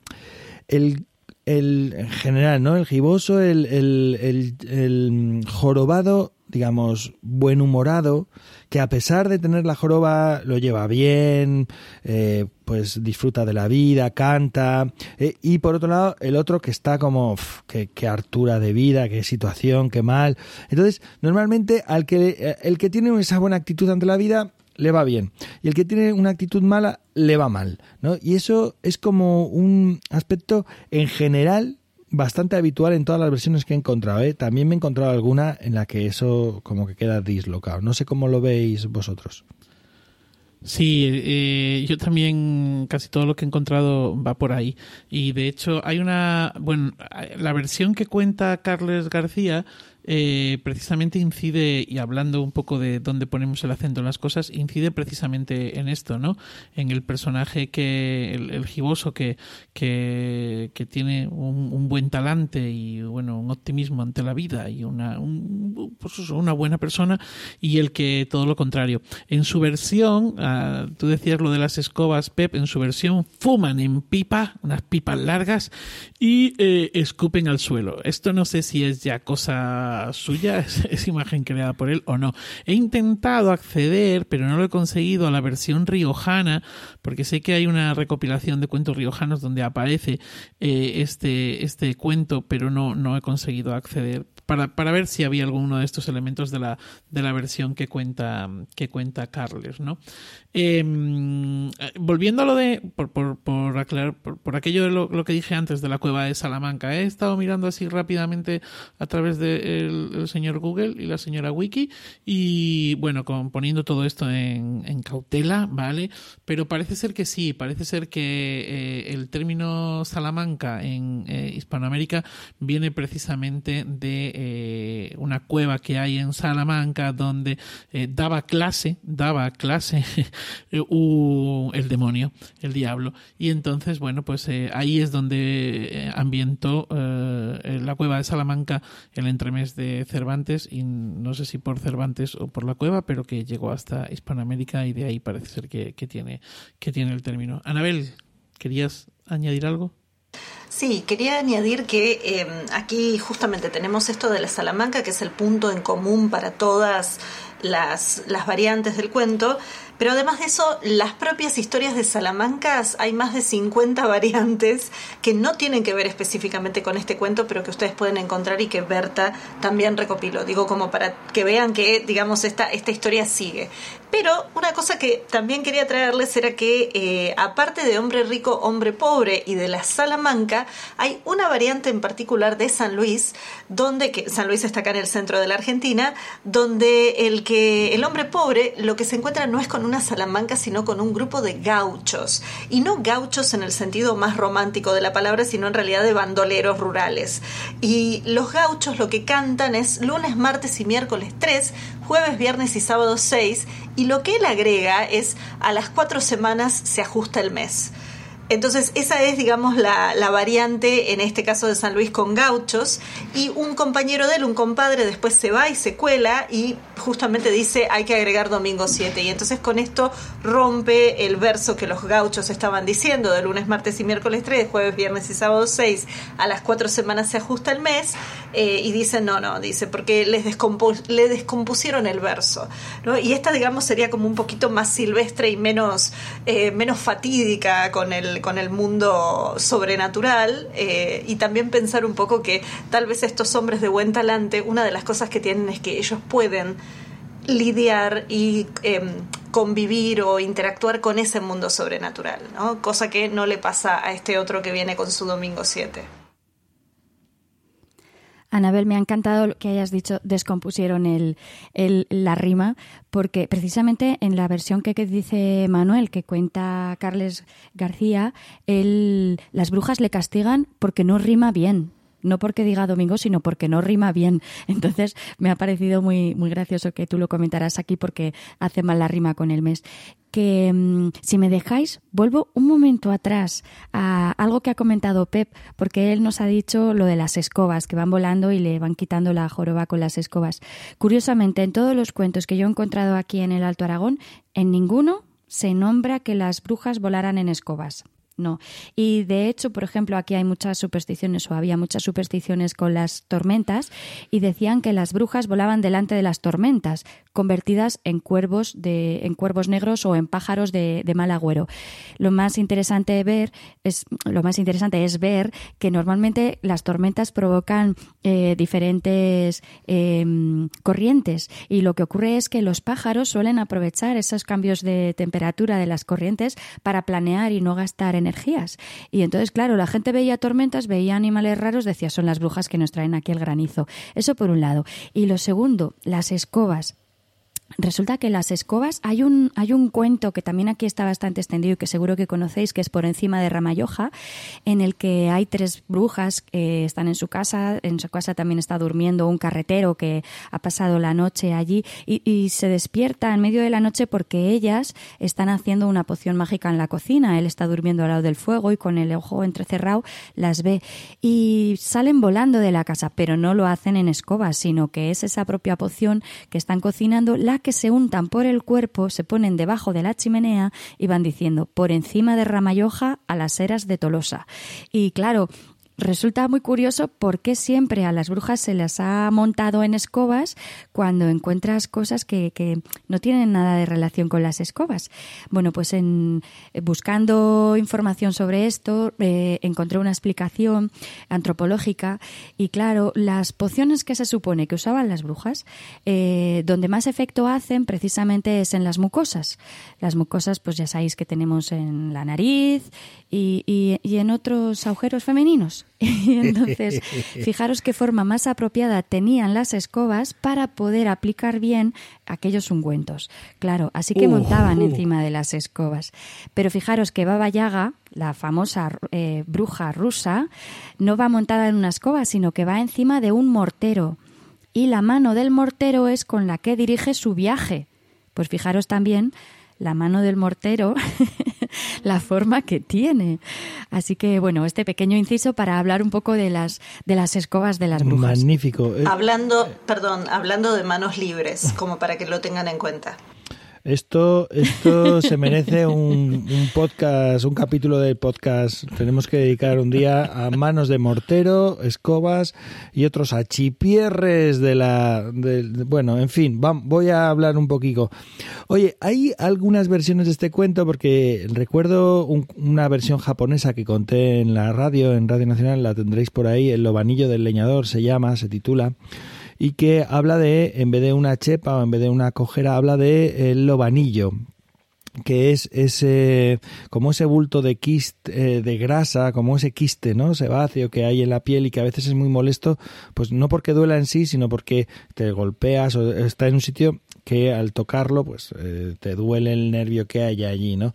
el el en general, ¿no? El giboso, el, el, jorobado, digamos, buen humorado, que a pesar de tener la joroba lo lleva bien, eh, pues disfruta de la vida, canta, eh, y por otro lado el otro que está como, qué, qué hartura de vida, qué situación, qué mal. Entonces, normalmente al que, eh, el que tiene esa buena actitud ante la vida, le va bien. Y el que tiene una actitud mala, le va mal. ¿no? Y eso es como un aspecto en general bastante habitual en todas las versiones que he encontrado. ¿eh? También me he encontrado alguna en la que eso como que queda dislocado. No sé cómo lo veis vosotros. Sí, eh, yo también casi todo lo que he encontrado va por ahí. Y de hecho hay una, bueno, la versión que cuenta Carles García eh, precisamente incide, y hablando un poco de dónde ponemos el acento en las cosas, incide precisamente en esto, ¿no? En el personaje que, el, el giboso que, que, tiene un, buen talante y, bueno, un optimismo ante la vida y una, un, pues una buena persona, y el que todo lo contrario. En su versión, uh, tú decías lo de las escobas, Pep, en su versión fuman en pipa, unas pipas largas, y eh, escupen al suelo. Esto no sé si es ya cosa suya, [LAUGHS] es, imagen creada por él o no. He intentado acceder, pero no lo he conseguido a la versión riojana, porque sé que hay una recopilación de cuentos riojanos donde aparece eh, este, este cuento, pero no, no he conseguido acceder para, para ver si había alguno de estos elementos de la, de la versión que cuenta, que cuenta Carles, ¿no? Eh, volviendo a lo de, por, por, por aclarar, por, por, aquello de lo, lo, que dije antes de la cueva de Salamanca, he estado mirando así rápidamente a través del de el señor Google y la señora Wiki y bueno, con, poniendo todo esto en, en, cautela, ¿vale? Pero parece ser que sí, parece ser que eh, el término Salamanca en eh, Hispanoamérica viene precisamente de eh, una cueva que hay en Salamanca donde eh, daba clase, daba clase [LAUGHS] uh, el demonio, el diablo. Y entonces, bueno, pues eh, ahí es donde ambientó la cueva de Salamanca el entremés de Cervantes y no sé si por Cervantes o por la cueva, pero que llegó hasta Hispanoamérica y de ahí parece ser que, que tiene, que tiene el término. Anabel, ¿querías añadir algo? Sí, quería añadir que eh, aquí justamente tenemos esto de la Salamanca, que es el punto en común para todas las, las variantes del cuento, pero además de eso, las propias historias de Salamancas, hay más de 50 [LAUGHS] variantes que no tienen que ver específicamente con este cuento, pero que ustedes pueden encontrar y que Berta también recopiló. Digo, como para que vean que, digamos, esta, esta historia sigue. Pero una cosa que también quería traerles era que, eh, aparte de hombre rico, hombre pobre y de la Salamanca, hay una variante en particular de San Luis, donde, que San Luis está acá en el centro de la Argentina, donde el que el hombre pobre lo que se encuentra no es con una Salamanca, sino con un grupo de gauchos. Y no gauchos en el sentido más romántico de la palabra, sino en realidad de bandoleros rurales. Y los gauchos lo que cantan es lunes, martes y miércoles 3, jueves, viernes y sábado 6, y lo que él agrega es a las cuatro semanas se ajusta el mes. Entonces, esa es, digamos, la, la, variante, en este caso de San Luis, con gauchos. Y un compañero de él, un compadre, después se va y se cuela y justamente dice hay que agregar domingo 7. Y entonces con esto rompe el verso que los gauchos estaban diciendo de lunes, martes y miércoles 3, jueves, viernes y sábado 6. A las cuatro semanas se ajusta el mes. Eh, y dicen, no, no, dice, porque les descompus le descompusieron el verso. ¿no? Y esta, digamos, sería como un poquito más silvestre y menos, eh, menos fatídica con el con el mundo sobrenatural eh, y también pensar un poco que tal vez estos hombres de buen talante, una de las cosas que tienen es que ellos pueden lidiar y eh, convivir o interactuar con ese mundo sobrenatural, ¿no? cosa que no le pasa a este otro que viene con su domingo 7. Anabel, me ha encantado que hayas dicho descompusieron el, la rima, porque precisamente en la versión que, que dice Manuel, que cuenta Carles García, él, las brujas le castigan porque no rima bien, no porque diga domingo, sino porque no rima bien. [LAUGHS] Entonces me ha parecido muy, muy gracioso que tú lo comentaras aquí porque hace mal la rima con el mes. Que mmm, si me dejáis, vuelvo un momento atrás a algo que ha comentado Pep, porque él nos ha dicho lo de las escobas, que van volando y le van quitando la joroba con las escobas. Curiosamente, en todos los cuentos que yo he encontrado aquí en el Alto Aragón, en ninguno se nombra que las brujas volaran en escobas. No. Y de hecho, por ejemplo, aquí hay muchas supersticiones o había muchas supersticiones con las tormentas y decían que las brujas volaban delante de las tormentas, convertidas en cuervos de en cuervos negros o en pájaros de, mal agüero. Lo más interesante ver es lo más interesante es ver que normalmente las tormentas provocan eh, diferentes em, corrientes y lo que ocurre es que los pájaros suelen aprovechar esos cambios de temperatura de las corrientes para planear y no gastar en energías. Y entonces, claro, la gente veía tormentas, veía animales raros, decía, son las brujas que nos traen aquí el granizo. Eso por un lado. Y lo segundo, las escobas. Resulta que las escobas, hay un, hay un cuento que también aquí está bastante extendido y que seguro que conocéis, que es por encima de Ramayoja, en el que hay tres brujas que están en su casa, en su casa también está durmiendo un carretero que ha pasado la noche allí y, se despierta en medio de la noche porque ellas están haciendo una poción mágica en la cocina. Él está durmiendo al lado del fuego y con el ojo entrecerrado las ve y salen volando de la casa, pero no lo hacen en escobas, sino que es esa propia poción que están cocinando la que se untan por el cuerpo, se ponen debajo de la chimenea y van diciendo por encima de Ramayoja a las eras de Tolosa. Y claro, Resulta muy curioso por qué siempre a las brujas se las ha montado en escobas cuando encuentras cosas que, que no tienen nada de relación con las escobas. Bueno, pues en, buscando información sobre esto eh, encontré una explicación antropológica y claro, las pociones que se supone que usaban las brujas, eh, donde más efecto hacen precisamente es en las mucosas. Las mucosas, pues ya sabéis que tenemos en la nariz y, y, y en otros agujeros femeninos. Y [LAUGHS] entonces, fijaros qué forma más apropiada tenían las escobas para poder aplicar bien aquellos ungüentos. Claro, así que montaban encima de las escobas. Pero fijaros que Baba Yaga, la famosa eh, bruja rusa, no va montada en una escoba, sino que va encima de un mortero. Y la mano del mortero es con la que dirige su viaje. Pues fijaros también la mano del mortero, [LAUGHS] [LAUGHS] la forma que tiene. Así que bueno, este pequeño inciso para hablar un poco de las de las escobas de las brujas. Magnífico. Eh, hablando, perdón, hablando de manos libres, como para que lo tengan en cuenta. Esto, esto se merece un, podcast, un capítulo del podcast. Tenemos que dedicar un día a manos de mortero, escobas y otros achipierres de la. bueno, en fin, voy a hablar un poquito. Oye, hay algunas versiones de este cuento porque recuerdo una versión japonesa que conté en la radio, en Radio Nacional, la tendréis por ahí, El Lobanillo del Leñador se llama, se titula y que habla de, en vez de una chepa o en vez de una cojera, habla de el lobanillo, que es ese como ese bulto de quiste, eh, de grasa, como ese quiste, ¿no? Sebáceo que hay en la piel y que a veces es muy molesto, pues no porque duela en sí, sino porque te golpeas o está en un sitio que al tocarlo pues eh, te duele el nervio que hay allí, ¿no?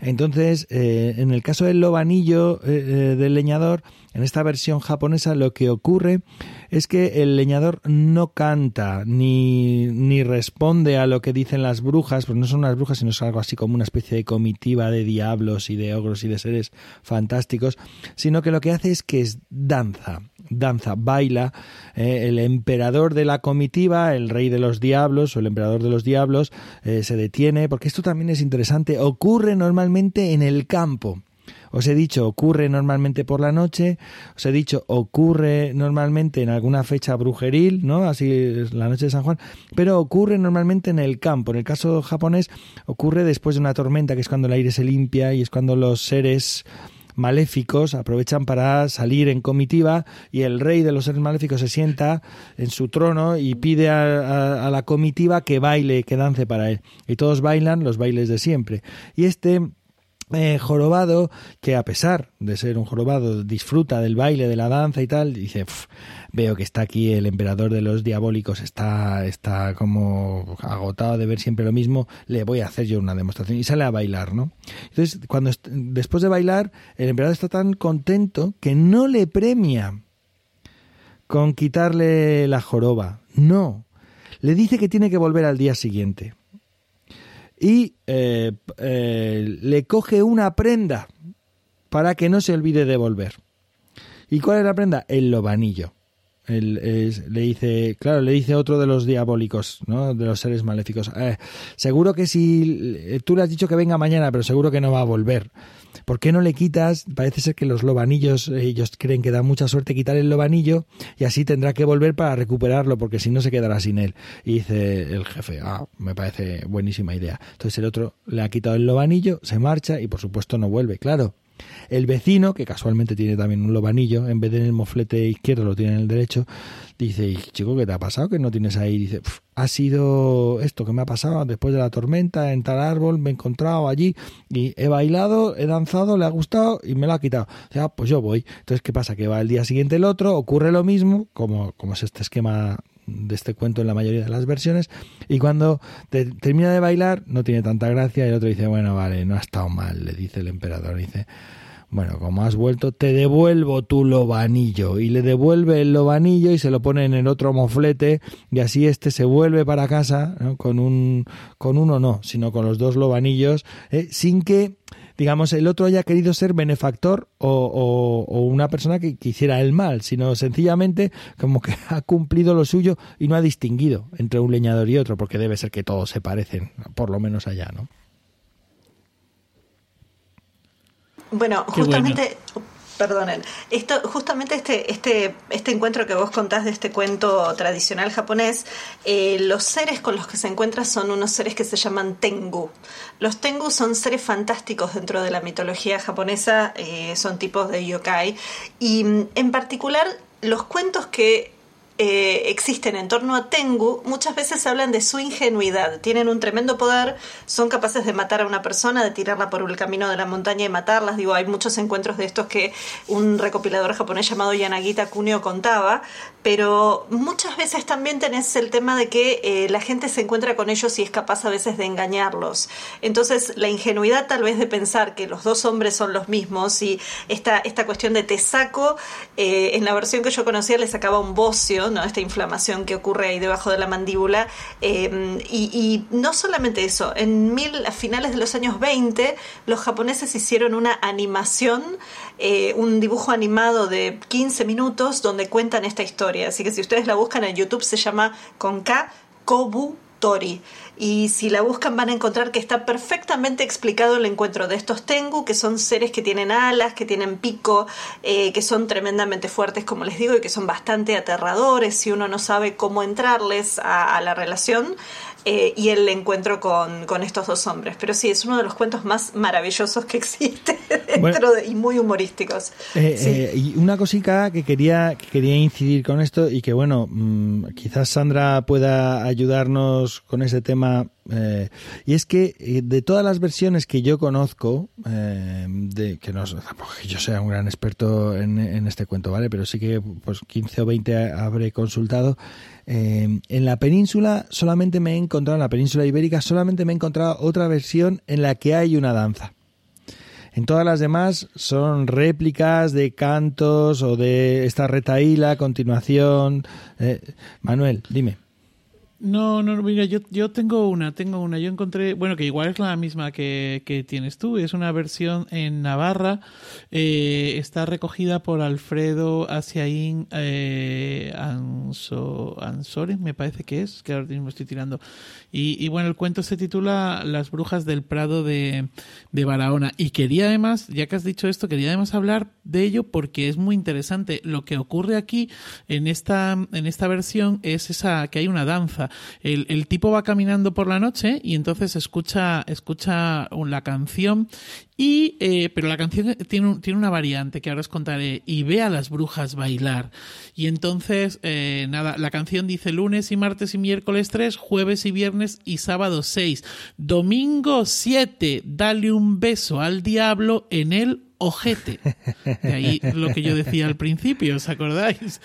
Entonces, eh, en el caso del lobanillo del leñador, en esta versión japonesa lo que ocurre es que el leñador no canta ni, ni responde a lo que dicen las brujas, pues no son unas brujas, sino es algo así como una especie de comitiva de diablos y de ogros y de seres fantásticos, sino que lo que hace es que es danza, danza, baila. Eh, el emperador de la comitiva, el rey de los diablos o el emperador de los diablos, eh, se detiene, porque esto también es interesante, ocurre normalmente en el campo. Os he dicho, ocurre normalmente por la noche, os he dicho, ocurre normalmente en alguna fecha brujeril, ¿no? Así es la noche de San Juan, pero ocurre normalmente en el campo. En el caso japonés, ocurre después de una tormenta, que es cuando el aire se limpia y es cuando los seres maléficos aprovechan para salir en comitiva y el rey de los seres maléficos se sienta en su trono y pide a, a, la comitiva que baile, que dance para él. Y todos bailan los bailes de siempre. Y este eh, jorobado que a pesar de ser un jorobado disfruta del baile, de la danza y tal, dice, veo que está aquí el emperador de los diabólicos, está, está como agotado de ver siempre lo mismo, le voy a hacer yo una demostración y sale a bailar, ¿no? Entonces, cuando después de bailar, el emperador está tan contento que no le premia con quitarle la joroba, no, le dice que tiene que volver al día siguiente y eh, eh, le coge una prenda para que no se olvide de volver. ¿Y cuál es la prenda? El lobanillo. Le dice, claro, le dice otro de los diabólicos, ¿no? De los seres maléficos. Eh, seguro que si tú le has dicho que venga mañana, pero seguro que no va a volver. ¿Por qué no le quitas? Parece ser que los lobanillos, ellos creen que da mucha suerte quitar el lobanillo y así tendrá que volver para recuperarlo, porque si no se quedará sin él. Y dice el jefe, ah, me parece buenísima idea. Entonces el otro le ha quitado el lobanillo, se marcha y por supuesto no vuelve. Claro, el vecino, que casualmente tiene también un lobanillo, en vez de en el moflete izquierdo lo tiene en el derecho, dice, chico, ¿qué te ha pasado que no tienes ahí? Dice, ha sido esto que me ha pasado después de la tormenta, en tal árbol, me he encontrado allí y he bailado, he danzado, le ha gustado y me lo ha quitado. O pues yo voy. Entonces, ¿qué pasa? Que va el día siguiente el otro, ocurre lo mismo, como, como es este esquema de este cuento en la mayoría de las versiones y cuando termina de bailar no tiene tanta gracia y el otro dice bueno vale no ha estado mal le dice el emperador dice bueno, como has vuelto, te devuelvo tu lobanillo. Y le devuelve el lobanillo y se lo pone en el otro moflete y así este se vuelve para casa con, un, con uno no, sino con los dos lobanillos, ¿eh? sin que digamos, el otro haya querido ser benefactor o, o, una persona que, quisiera el mal, sino sencillamente como que [LAUGHS] ha cumplido lo suyo y no ha distinguido entre un leñador y otro, porque debe ser que todos se parecen, por lo menos allá, ¿no? Bueno, justamente, perdonen, justamente este, este, este encuentro que vos contás de este cuento tradicional japonés, eh, los seres con los que se encuentra son unos seres que se llaman Tengu. Los Tengu son seres fantásticos dentro de la mitología japonesa, eh, son tipos de yokai, y mm, en particular los cuentos que eh, existen en torno a Tengu muchas veces hablan de su ingenuidad. Tienen un tremendo poder, son capaces de matar a una persona, de tirarla por el camino de la montaña y matarlas. Digo, hay muchos encuentros de estos que un recopilador japonés llamado Yanagita Kunio contaba, pero muchas veces también tenés el tema de que eh, la gente se encuentra con ellos y es capaz a veces de engañarlos. Entonces, la ingenuidad tal vez de pensar que los dos hombres son los mismos y esta, esta cuestión de te saco, eh, en la versión que yo conocía le sacaba un bocio, ¿no? esta inflamación que ocurre ahí debajo de la mandíbula. Em, y, no solamente eso, en mil, a finales de los años 20, los japoneses hicieron una animación, eh, un dibujo animado de 15 minutos donde cuentan esta historia. Así que si ustedes la buscan en YouTube se llama con K Kobu Tori. Y si la buscan van a encontrar que está perfectamente explicado el encuentro de estos Tengu, que son seres que tienen alas, que tienen pico, eh, que son tremendamente fuertes, como les digo, y que son bastante aterradores si uno no sabe cómo entrarles a la relación. Eh, y el encuentro con, estos dos hombres. Pero sí, es uno de los cuentos más maravillosos que existe [LAUGHS] dentro y muy humorísticos. Eh, eh, y una cosita que quería, que quería incidir con esto y que, bueno, mm, quizás Sandra pueda ayudarnos con ese tema eh, y es que de todas las versiones que yo conozco, eh, de, que no que yo sea un gran experto en, este cuento, ¿vale? Pero sí que pues 15 o 20 habré consultado. En la península solamente me he encontrado, en la península ibérica solamente me he encontrado otra versión en la que hay una danza. En todas las demás son réplicas de cantos o de esta retaíla, continuación. Manuel, dime. No, no, mira, yo, yo tengo una, tengo una. Yo encontré, bueno, que igual es la misma que, que tienes tú. Es una versión en Navarra. Eh, está recogida por Alfredo Asiaín eh, Anso, Ansores, me parece que es, que ahora mismo estoy tirando. Y, y, bueno, el cuento se titula Las brujas del Prado de, de Barahona. Y quería además, ya que has dicho esto, quería además hablar de ello porque es muy interesante. Lo que ocurre aquí en esta, en esta versión es esa que hay una danza el, tipo va caminando por la noche y entonces escucha, escucha la canción y, eh, pero la canción tiene, tiene una variante que ahora os contaré y ve a las brujas bailar. Y entonces, eh, nada, la canción dice lunes y martes y miércoles 3, jueves y viernes y sábado 6, domingo 7, dale un beso al diablo en el ojete. De ahí lo que yo decía al principio, ¿os acordáis?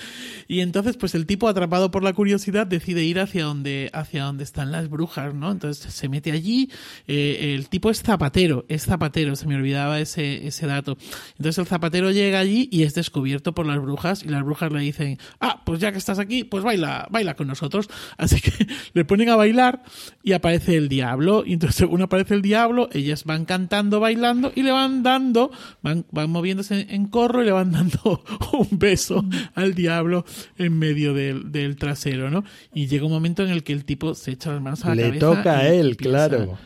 Y entonces, pues el tipo, atrapado por la curiosidad, decide ir hacia donde, hacia donde están las brujas, ¿no? Entonces se mete allí. Eh, el tipo es zapatero, es zapatero, se me olvidaba ese, ese dato. Entonces el zapatero llega allí y es descubierto por las brujas, y las brujas le dicen, ah, pues ya que estás aquí, pues baila, baila con nosotros. [LAUGHS] Así que le ponen a bailar y aparece el diablo. Y entonces, según aparece el diablo, ellas van cantando, bailando y le van dando van, van moviéndose en corro y le van [LAUGHS] dando un beso al diablo en medio del, del trasero, ¿no? Y llega un momento en el que el tipo se echa las manos a la Le cabeza. toca a él, empieza- claro.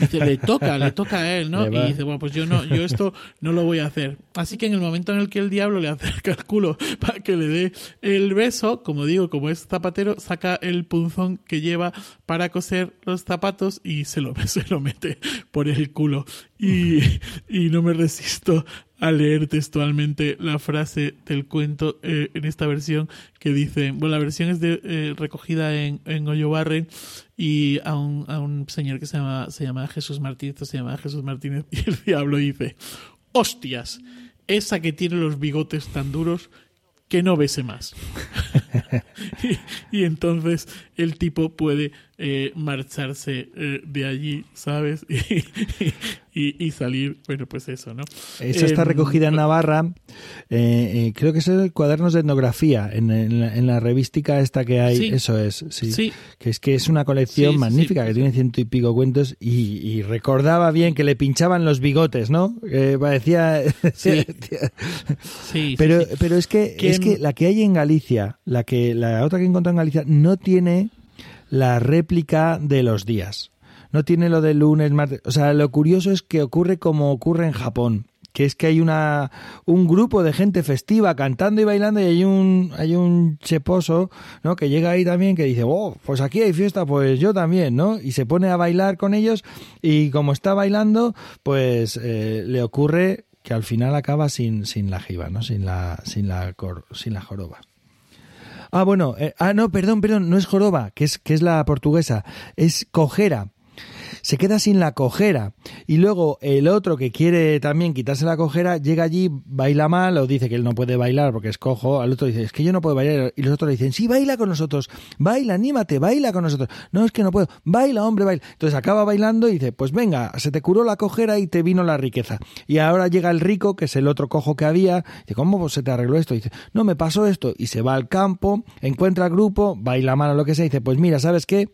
Dice, le toca, le toca a él, ¿no? [LAUGHS] Le. Y dice, bueno, pues yo no, yo esto no lo voy a hacer. Así que en el momento en el que el diablo le acerca el culo para que le dé el beso, como digo, como es zapatero, saca el punzón que lleva para coser los zapatos y se lo, [LAUGHS] se lo mete por el culo. Y, no me resisto a leer textualmente la frase del cuento eh, en esta versión que dice, bueno, la versión es de, eh, recogida en, en Hoyo Barren y a un, señor que se llama Jesús Martínez, se llama Jesús Martínez, [LAUGHS] y el diablo dice, hostias, esa que tiene los bigotes tan duros que no bese más. [LAUGHS] [LAUGHS] y, y entonces el tipo puede eh, marcharse eh, de allí, ¿sabes? [LAUGHS] Y, y- y salir, bueno, pues eso, ¿no? Esa está Em, recogida en Navarra, eh, creo que es el cuadernos de etnografía, en, en la, en la revística esta que hay, Sí. eso es, sí. Sí. Que es que es una colección Sí, magnífica, que tiene ciento y pico cuentos, y, y recordaba bien que le pinchaban los bigotes, ¿no? Que parecía... [LAUGHS] Sí. Pero, pero es que, es que la que hay en Galicia, la que la otra que he encontrado en Galicia, no tiene la réplica de los días. No tiene lo de lunes, martes. O sea, lo curioso es que ocurre como ocurre en Japón. Que es que hay una un grupo de gente festiva cantando y bailando y hay un hay un cheposo, ¿no? Que llega ahí también que dice, "Oh, pues aquí hay fiesta, pues yo también", ¿no? Y se pone a bailar con ellos y como está bailando, pues eh, le ocurre que al final acaba sin, sin la jiba, ¿no? Sin la, sin la, sin la joroba. Ah, bueno, eh, ah, no, perdón, perdón, no es joroba, que es, que es la portuguesa, es cojera. Se queda sin la cojera. Y luego el otro que quiere también quitarse la cojera, llega allí, baila mal, o dice que él no puede bailar porque es cojo. Al otro dice, es que yo no puedo bailar. Y los otros le dicen, sí, baila con nosotros, baila, anímate, baila con nosotros. No, es que no puedo, baila, hombre, baila. Entonces acaba bailando y dice, pues venga, se te curó la cojera y te vino la riqueza. Y ahora llega el rico, que es el otro cojo que había, dice, ¿cómo se te arregló esto? Y dice, no, me pasó esto. Y se va al campo, encuentra al grupo, baila mal o lo que sea, dice, pues mira, ¿sabes qué?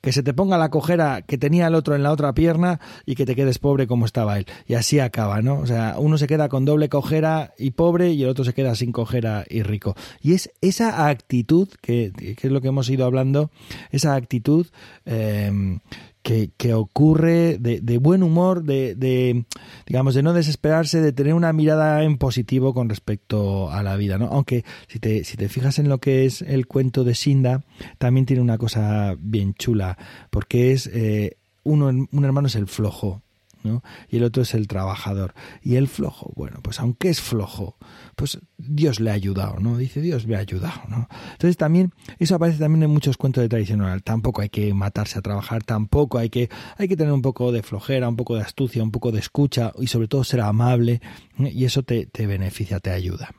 Que se te ponga la cojera que tenía el otro en la otra pierna y que te quedes pobre como estaba él. Y así acaba, ¿no? O sea, uno se queda con doble cojera y pobre y el otro se queda sin cojera y rico. Y es esa actitud, que, que es lo que hemos ido hablando, esa actitud eh, que, que ocurre de, de buen humor, de, de, digamos, de no desesperarse, de tener una mirada en positivo con respecto a la vida, ¿no? Aunque si te, si te fijas en lo que es el cuento de Sinda, también tiene una cosa bien chula, porque es eh, uno, un hermano es el flojo, ¿no? Y el otro es el trabajador. Y el flojo, bueno, pues aunque es flojo, pues Dios le ha ayudado, ¿no? Dice, Dios me ha ayudado, ¿no? Entonces también, eso aparece también en muchos cuentos de tradición oral. Tampoco hay que matarse a trabajar, tampoco hay que, hay que tener un poco de flojera, un poco de astucia, un poco de escucha y sobre todo ser amable y eso te, te beneficia, te ayuda.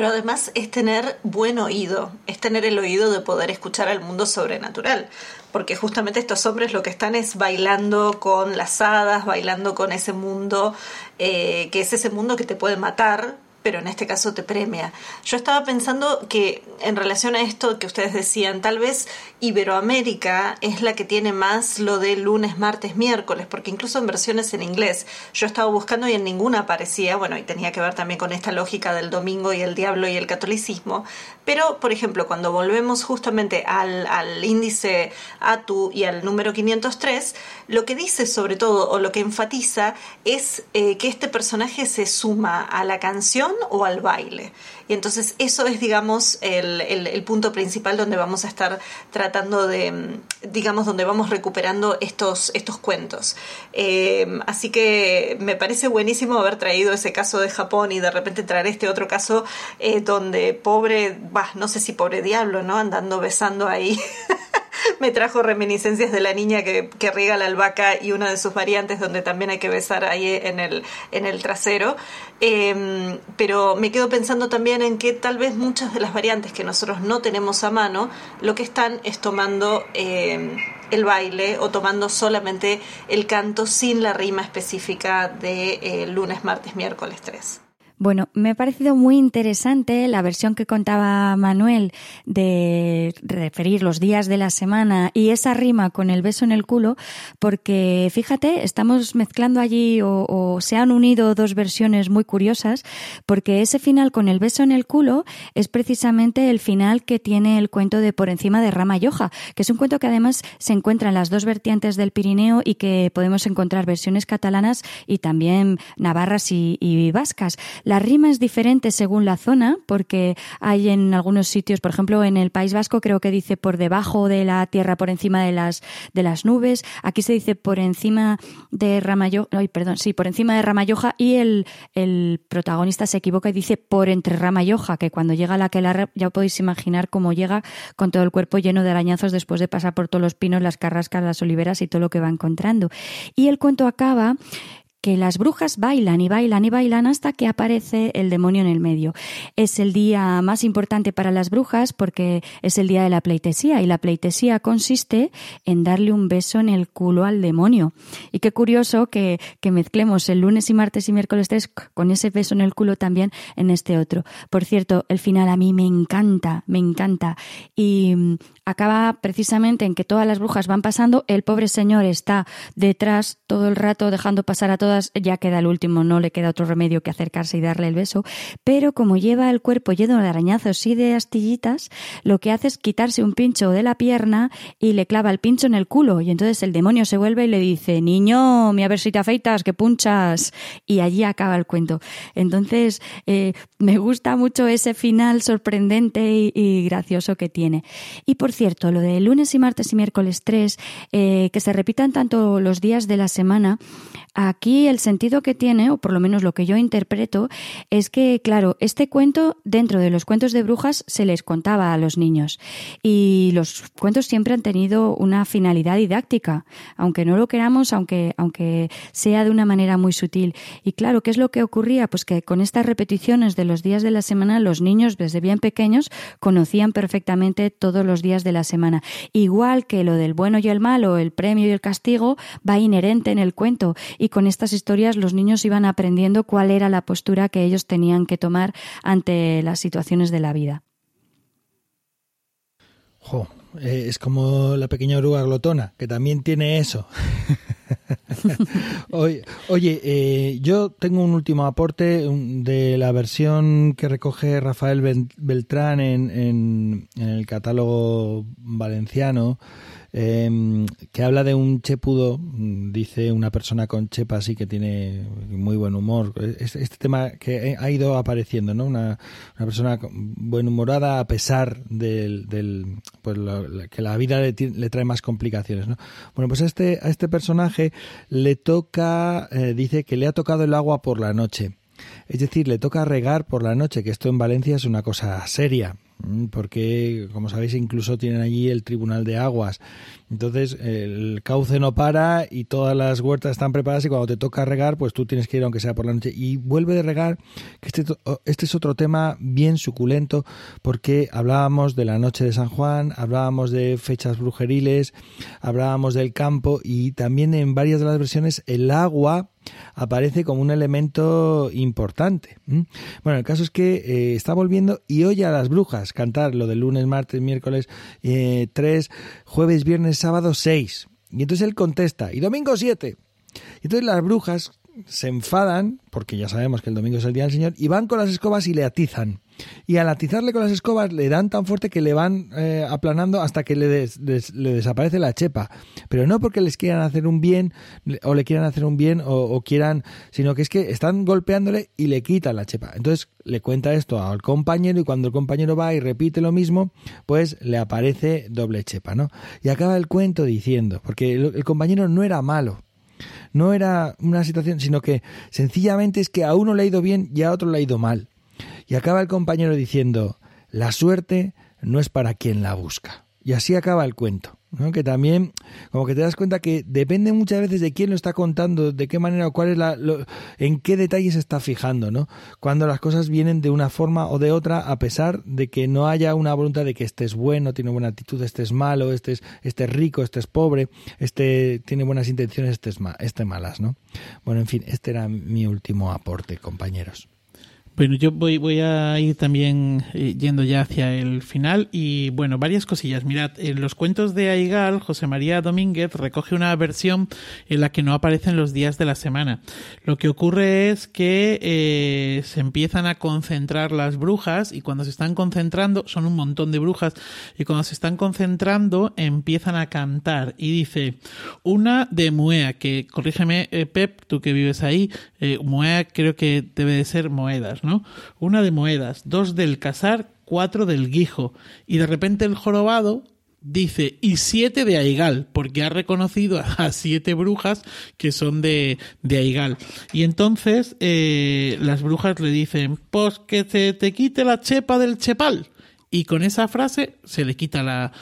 Pero además es tener buen oído, es tener el oído de poder escuchar al mundo sobrenatural, porque justamente estos hombres lo que están es bailando con las hadas, bailando con ese mundo, eh, que es ese mundo que te puede matar, pero en este caso te premia. Yo estaba pensando que en relación a esto que ustedes decían, tal vez Iberoamérica es la que tiene más lo de lunes, martes, miércoles, porque incluso en versiones en inglés yo estaba buscando y en ninguna aparecía, bueno, y tenía que ver también con esta lógica del domingo y el diablo y el catolicismo, pero por ejemplo, cuando volvemos justamente al, al índice ATU y al número 503, lo que dice sobre todo o lo que enfatiza es eh, que este personaje se suma a la canción o al baile. Y entonces eso es, digamos, el, el, punto principal donde vamos a estar tratando de, digamos, donde vamos recuperando estos, estos cuentos. Eh, así que me parece buenísimo haber traído ese caso de Japón y de repente traer este otro caso eh, donde pobre, bah, no sé si pobre diablo, ¿no? Andando besando ahí. [LAUGHS] [LAUGHS] me trajo reminiscencias de la niña que, riega la albahaca y una de sus variantes donde también hay que besar ahí en el, en el trasero. Eh, pero me quedo pensando también en que tal vez muchas de las variantes que nosotros no tenemos a mano, lo que están es tomando eh, el baile o tomando solamente el canto sin la rima específica de eh, lunes, martes, miércoles 3. Bueno, me ha parecido muy interesante la versión que contaba Manuel de referir los días de la semana y esa rima con el beso en el culo, porque fíjate, estamos mezclando allí o, se han unido dos versiones muy curiosas, porque ese final con el beso en el culo es precisamente el final que tiene el cuento de Por encima de Rama Yoja, que es un cuento que además se encuentra en las dos vertientes del Pirineo y que podemos encontrar versiones catalanas y también navarras y, y vascas. La rima es diferente según la zona, porque hay en algunos sitios, por ejemplo, en el País Vasco creo que dice por debajo de la tierra, por encima de las, de las nubes. Aquí se dice por encima de Ramayoja, ay, perdón, sí, por encima de Ramayoja y el, el protagonista se equivoca y dice por entre Ramayoja, que cuando llega la que ya podéis imaginar cómo llega con todo el cuerpo lleno de arañazos después de pasar por todos los pinos, las carrascas, las oliveras y todo lo que va encontrando. Y el cuento acaba que las brujas bailan y bailan y bailan hasta que aparece el demonio en el medio. Es el día más importante para las brujas porque es el día de la pleitesía y la pleitesía consiste en darle un beso en el culo al demonio. Y qué curioso que, que mezclemos el lunes y martes y miércoles 3 con ese beso en el culo también en este otro. Por cierto, el final a mí me encanta, me encanta. Y mm, acaba precisamente en que todas las brujas van pasando, el pobre señor está detrás todo el rato dejando pasar a todas ya queda el último, no le queda otro remedio que acercarse y darle el beso, pero como lleva el cuerpo lleno de arañazos y de astillitas, lo que hace es quitarse un pincho de la pierna y le clava el pincho en el culo y entonces el demonio se vuelve y le dice, niño, mi a ver si te afeitas, que punchas y allí acaba el cuento. Entonces, eh, me gusta mucho ese final sorprendente y, gracioso que tiene. Y por cierto, lo de lunes y martes y miércoles 3, eh, que se repitan tanto los días de la semana, Aquí el sentido que tiene, o por lo menos lo que yo interpreto, es que, claro, este cuento, dentro de los cuentos de brujas, se les contaba a los niños. Y los cuentos siempre han tenido una finalidad didáctica, aunque no lo queramos, aunque, aunque sea de una manera muy sutil. Y claro, ¿qué es lo que ocurría? Pues que con estas repeticiones de los días de la semana, los niños, desde bien pequeños, conocían perfectamente todos los días de la semana. Igual que lo del bueno y el malo, el premio y el castigo, va inherente en el cuento y con estas historias los niños iban aprendiendo cuál era la postura que ellos tenían que tomar ante las situaciones de la vida. Eh, es como la pequeña oruga glotona, que también tiene eso. [LAUGHS] oye, eh, yo tengo un último aporte de la versión que recoge Rafael Beltrán en, en el catálogo valenciano eh, que habla de un chepudo, dice una persona con chepa así que tiene muy buen humor. Este, tema que ha ido apareciendo, ¿no? Una, una persona humorada a pesar del, del pues que la vida le, le, trae más complicaciones, ¿no? Bueno, pues a este, a este personaje le toca, eh, dice que le ha tocado el agua por la noche. Es decir, le toca regar por la noche, que esto en Valencia es una cosa seria. Mm, porque, como sabéis, incluso tienen allí el Tribunal de Aguas. Entonces, el cauce no para y todas las huertas están preparadas y cuando te toca regar, pues tú tienes que ir aunque sea por la noche. Y vuelve de regar, que este, este es otro tema bien suculento, porque hablábamos de la noche de San Juan, hablábamos de fechas brujeriles, hablábamos del campo y también en varias de las versiones el agua aparece como un elemento importante. Bueno, el caso es que eh, está volviendo y oye a las brujas cantar lo del lunes, martes, miércoles eh, 3, jueves, viernes, sábado 6. Y entonces él contesta, y domingo 7. Y entonces las brujas se enfadan, porque ya sabemos que el domingo es el día del Señor, y van con las escobas y le atizan. Y al atizarle con las escobas le dan tan fuerte que le van eh, aplanando hasta que le, le, desaparece la chepa. Pero no porque les quieran hacer un bien o le quieran hacer un bien o, quieran, sino que es que están golpeándole y le quitan la chepa. Entonces le cuenta esto al compañero y cuando el compañero va y repite lo mismo, pues le aparece doble chepa, ¿no? Y acaba el cuento diciendo, porque el compañero no era malo, no era una situación, sino que sencillamente es que a uno le ha ido bien y a otro le ha ido mal. Y acaba el compañero diciendo, la suerte no es para quien la busca. Y así acaba el cuento. ¿no? Que también, como que te das cuenta que depende muchas veces de quién lo está contando, de qué manera o cuál es la, en qué detalles se está fijando, ¿no? Cuando las cosas vienen de una forma o de otra, a pesar de que no haya una voluntad de que estés bueno, tiene buena actitud, estés malo, estés, estés rico, estés pobre, este tiene buenas intenciones, estés, estés malas, ¿no? Bueno, en fin, este era mi último aporte, compañeros. Bueno, yo voy, voy a ir también eh, yendo ya hacia el final y bueno, varias cosillas. Mirad, en los cuentos de Aigal, José María Domínguez recoge una versión en la que no aparecen los días de la semana. Lo que ocurre es que eh, se empiezan a concentrar las brujas y cuando se están concentrando, son un montón de brujas, y cuando se están concentrando empiezan a cantar y dice, una de Muea, que corrígeme eh, Pep, tú que vives ahí, Muea creo que debe de ser moedas, ¿no? Una de moedas, dos del casar, cuatro del guijo. Y de repente el jorobado dice, y siete de Aigal, porque ha reconocido [LAUGHS] a siete brujas que son de, de Aigal. Y entonces eh, las brujas le dicen, pues que se te quite la chepa del chepal y con esa frase se le quita la,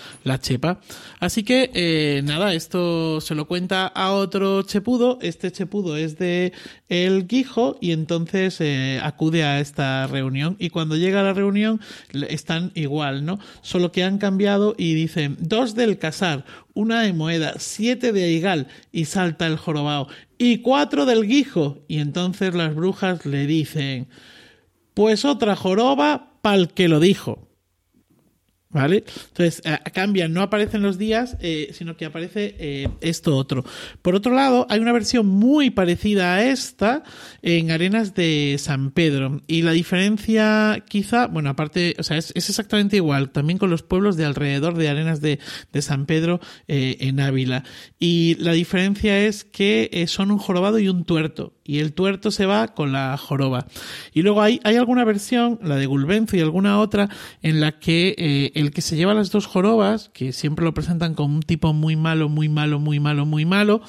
chepa. Así que eh, nada, esto se lo cuenta a otro chepudo, este chepudo es de el Guijo y entonces eh, acude a esta reunión y cuando llega a la reunión están igual, ¿no? Solo que han cambiado y dicen dos del casar, una de moeda, siete de aigal y salta el jorobao y cuatro del Guijo y entonces las brujas le dicen pues otra joroba pa'l que lo dijo. ¿Vale? Entonces, eh, cambian, no aparecen los días, eh, sino que aparece eh, esto otro. Por otro lado, hay una versión muy parecida a esta en Arenas de San Pedro. Y la diferencia, quizá, bueno, aparte, o sea, es, exactamente igual, también con los pueblos de alrededor de Arenas de, de San Pedro en Ávila. Y la diferencia es que son un jorobado y un tuerto y el tuerto se va con la joroba. Y luego hay, hay alguna versión, la de Gulbenzo y alguna otra, en la que eh, el que se lleva las dos jorobas, que siempre lo presentan como un tipo muy malo, muy malo, muy malo, muy malo,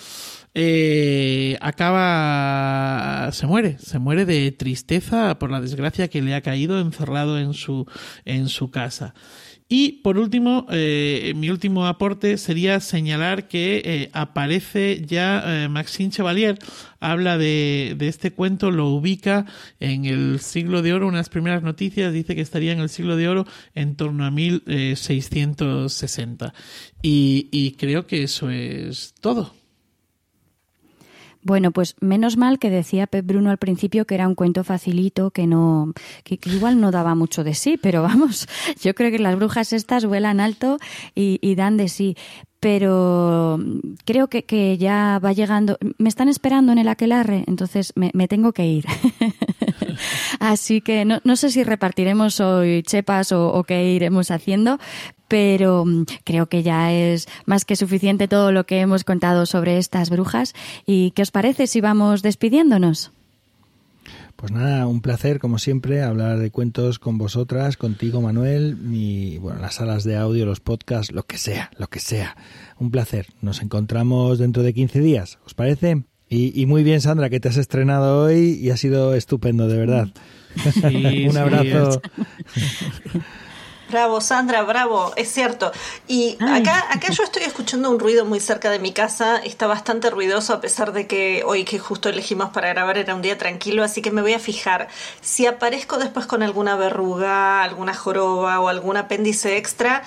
eh, acaba se muere se muere de tristeza por la desgracia que le ha caído encerrado en su en su casa y por último, eh, mi último aporte sería señalar que eh, aparece ya eh, Maxime Chevalier, habla de, de, este cuento, lo ubica en el siglo de oro, unas primeras noticias, dice que estaría en el siglo de oro en torno a 1660. Y, y creo que eso es todo. Bueno, pues menos mal que decía Pep Bruno al principio que era un cuento facilito, que no, que, igual no daba mucho de sí, pero [LAUGHS] vamos, yo creo que las brujas estas vuelan alto y, y dan de sí pero creo que, que, ya va llegando. Me están esperando en el aquelarre, entonces me, tengo que ir. [LAUGHS] Así que no, no, sé si repartiremos hoy chepas o, qué iremos haciendo, pero mm, creo que ya es más que suficiente todo lo que hemos contado sobre estas brujas. ¿Y qué os parece si vamos despidiéndonos? Pues nada, un placer, como siempre, hablar de cuentos con vosotras, contigo, Manuel, mi, bueno, las salas de audio, los podcasts, lo que sea, lo que sea. Un placer. Nos encontramos dentro de 15 días, ¿os parece? Y, y muy bien, Sandra, que te has estrenado hoy y ha sido estupendo, de verdad. Sí, [LAUGHS] un abrazo. Sí, [LAUGHS] Bravo, Sandra, bravo, es cierto. Y acá, acá yo estoy escuchando un ruido muy cerca de mi casa, está bastante ruidoso a pesar de que hoy que justo elegimos para grabar era un día tranquilo, así que me voy a fijar. Si aparezco después con alguna verruga, alguna joroba o algún apéndice extra,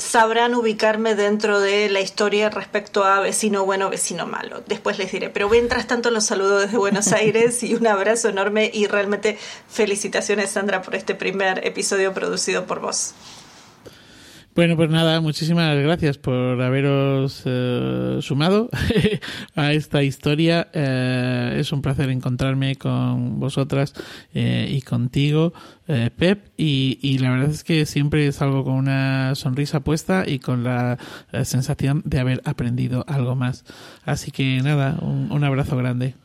sabrán ubicarme dentro de la historia respecto a vecino bueno, vecino malo. Después les diré. Pero mientras tanto los saludo desde Buenos [LAUGHS] Aires y un abrazo enorme y realmente felicitaciones Sandra por este primer episodio producido por vos. Bueno, pues nada, muchísimas gracias por haberos eh, sumado [LAUGHS] a esta historia. Eh, es un placer encontrarme con vosotras eh, y contigo, eh, Pep, y, y, la verdad es que siempre salgo con una sonrisa puesta y con la, sensación de haber aprendido algo más. Así que nada, un abrazo grande.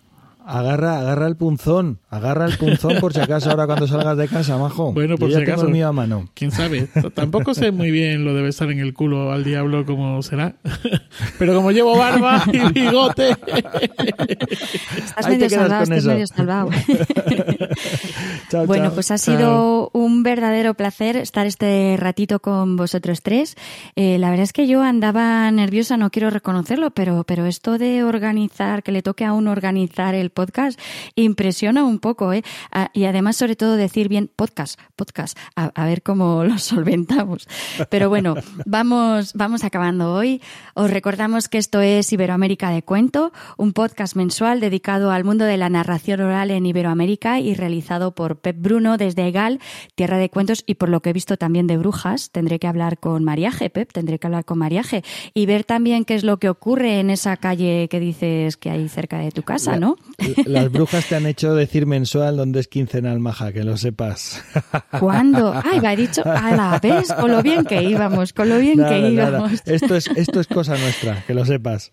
Agarra, agarra el punzón, agarra el punzón por si acaso ahora cuando salgas de casa, majo. Bueno, por Yo si ya acaso. tengo el mío a mano. Quién sabe. Tampoco sé muy bien lo de besar en el culo al diablo como será. [LAUGHS] Pero como llevo barba y [LAUGHS] bigote. Estás Ahí medio salvado, estás eso. medio salvado. [LAUGHS] Chao, Bueno, chao. pues ha sido un verdadero placer estar este ratito con vosotros tres. Eh, la verdad es que yo andaba nerviosa, no quiero reconocerlo, pero, pero esto de organizar, que le toque a uno organizar el podcast impresiona un poco, ¿eh? Ah, y además, sobre todo, decir bien podcast, podcast, a, a ver cómo [LAUGHS] lo solventamos. Pero bueno, [LAUGHS] vamos, vamos acabando hoy. Os recordamos que esto es Iberoamérica de Cuento, un podcast mensual dedicado al mundo de la narración oral en Iberoamérica y realizado por Pep Bruno desde Egal, Tierra de Cuentos, y por lo que he visto también de Brujas. Tendré que hablar con Mariaje, Pep, tendré que hablar con Mariaje y ver también qué es lo que ocurre en esa calle que dices que hay cerca de tu casa, ¿no? [LAUGHS] Las brujas te han hecho decir mensual donde es quincenal maja, que lo sepas. [LAUGHS] ¿Cuándo? Ay, me ha dicho, a la vez, con lo bien que íbamos, con lo bien que íbamos. Esto es, esto es cosa nuestra, que lo sepas.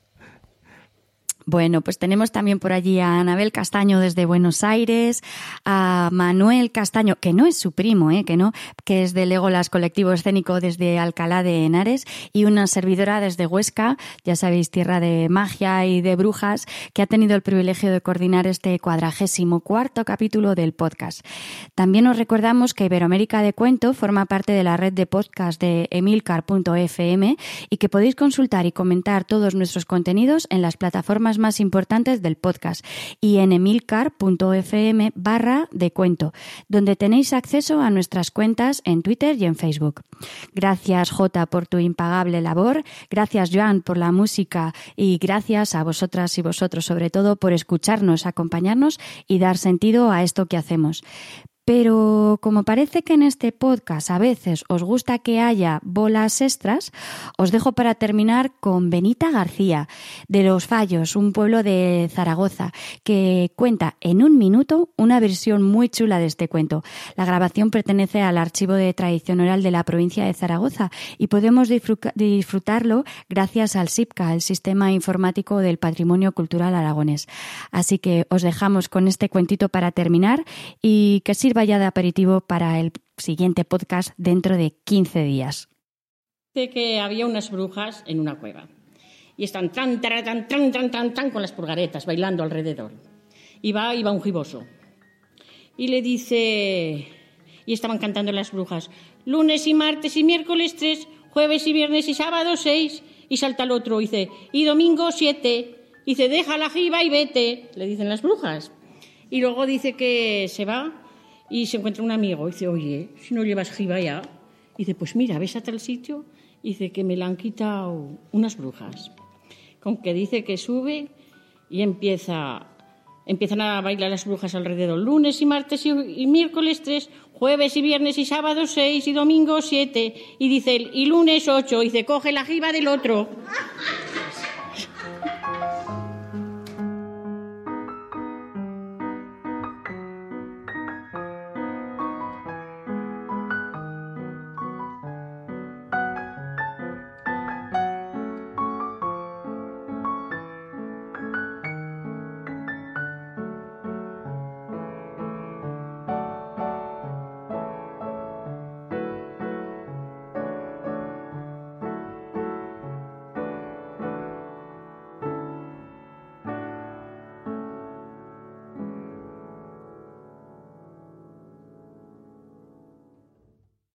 Bueno, pues tenemos también por allí a Anabel Castaño desde Buenos Aires, a Manuel Castaño, que no es su primo, ¿eh? que no, que es de Legolas Colectivo Escénico desde Alcalá de Henares, y una servidora desde Huesca, ya sabéis, tierra de magia y de brujas, que ha tenido el privilegio de coordinar este cuadragésimo cuarto capítulo del podcast. También os recordamos que Iberoamérica de Cuento forma parte de la red de podcast de emilcar.fm y que podéis consultar y comentar todos nuestros contenidos en las plataformas más importantes del podcast y en emilcar.fm barra de cuento, donde tenéis acceso a nuestras cuentas en Twitter y en Facebook. Gracias Jota por tu impagable labor, gracias Joan por la música y gracias a vosotras y vosotros sobre todo por escucharnos, acompañarnos y dar sentido a esto que hacemos. Pero como parece que en este podcast a veces os gusta que haya bolas extras, os dejo para terminar con Benita García, de Los Fallos, un pueblo de Zaragoza, que cuenta en un minuto una versión muy chula de este cuento. La grabación pertenece al Archivo de Tradición Oral de la provincia de Zaragoza y podemos disfrutarlo gracias al SIPCA, el Sistema Informático del Patrimonio Cultural Aragonés. Así que os dejamos con este cuentito para terminar y que sirva ya de aperitivo para el siguiente podcast dentro de 15 días. Dice que había unas brujas en una cueva y están tan, tan, tan, tan, tan, tan con las pulgaretas bailando alrededor. Y va, y va un giboso. Y le dice, y estaban cantando las brujas, lunes y martes y miércoles tres, jueves y viernes y sábado seis, y salta el otro, y dice, y domingo siete, y dice, deja la jiba y vete, le dicen las brujas. Y luego dice que se va y se encuentra un amigo y dice, oye, si no llevas jiba ya. Y dice, pues mira, ves a tal sitio. Y dice que me la han quitado unas brujas. Con que dice que sube y empieza, empiezan a bailar las brujas alrededor. Lunes y martes y, y miércoles tres, jueves y viernes y sábado seis y domingo siete. Y dice, y lunes ocho. Y dice, coge la jiba del otro.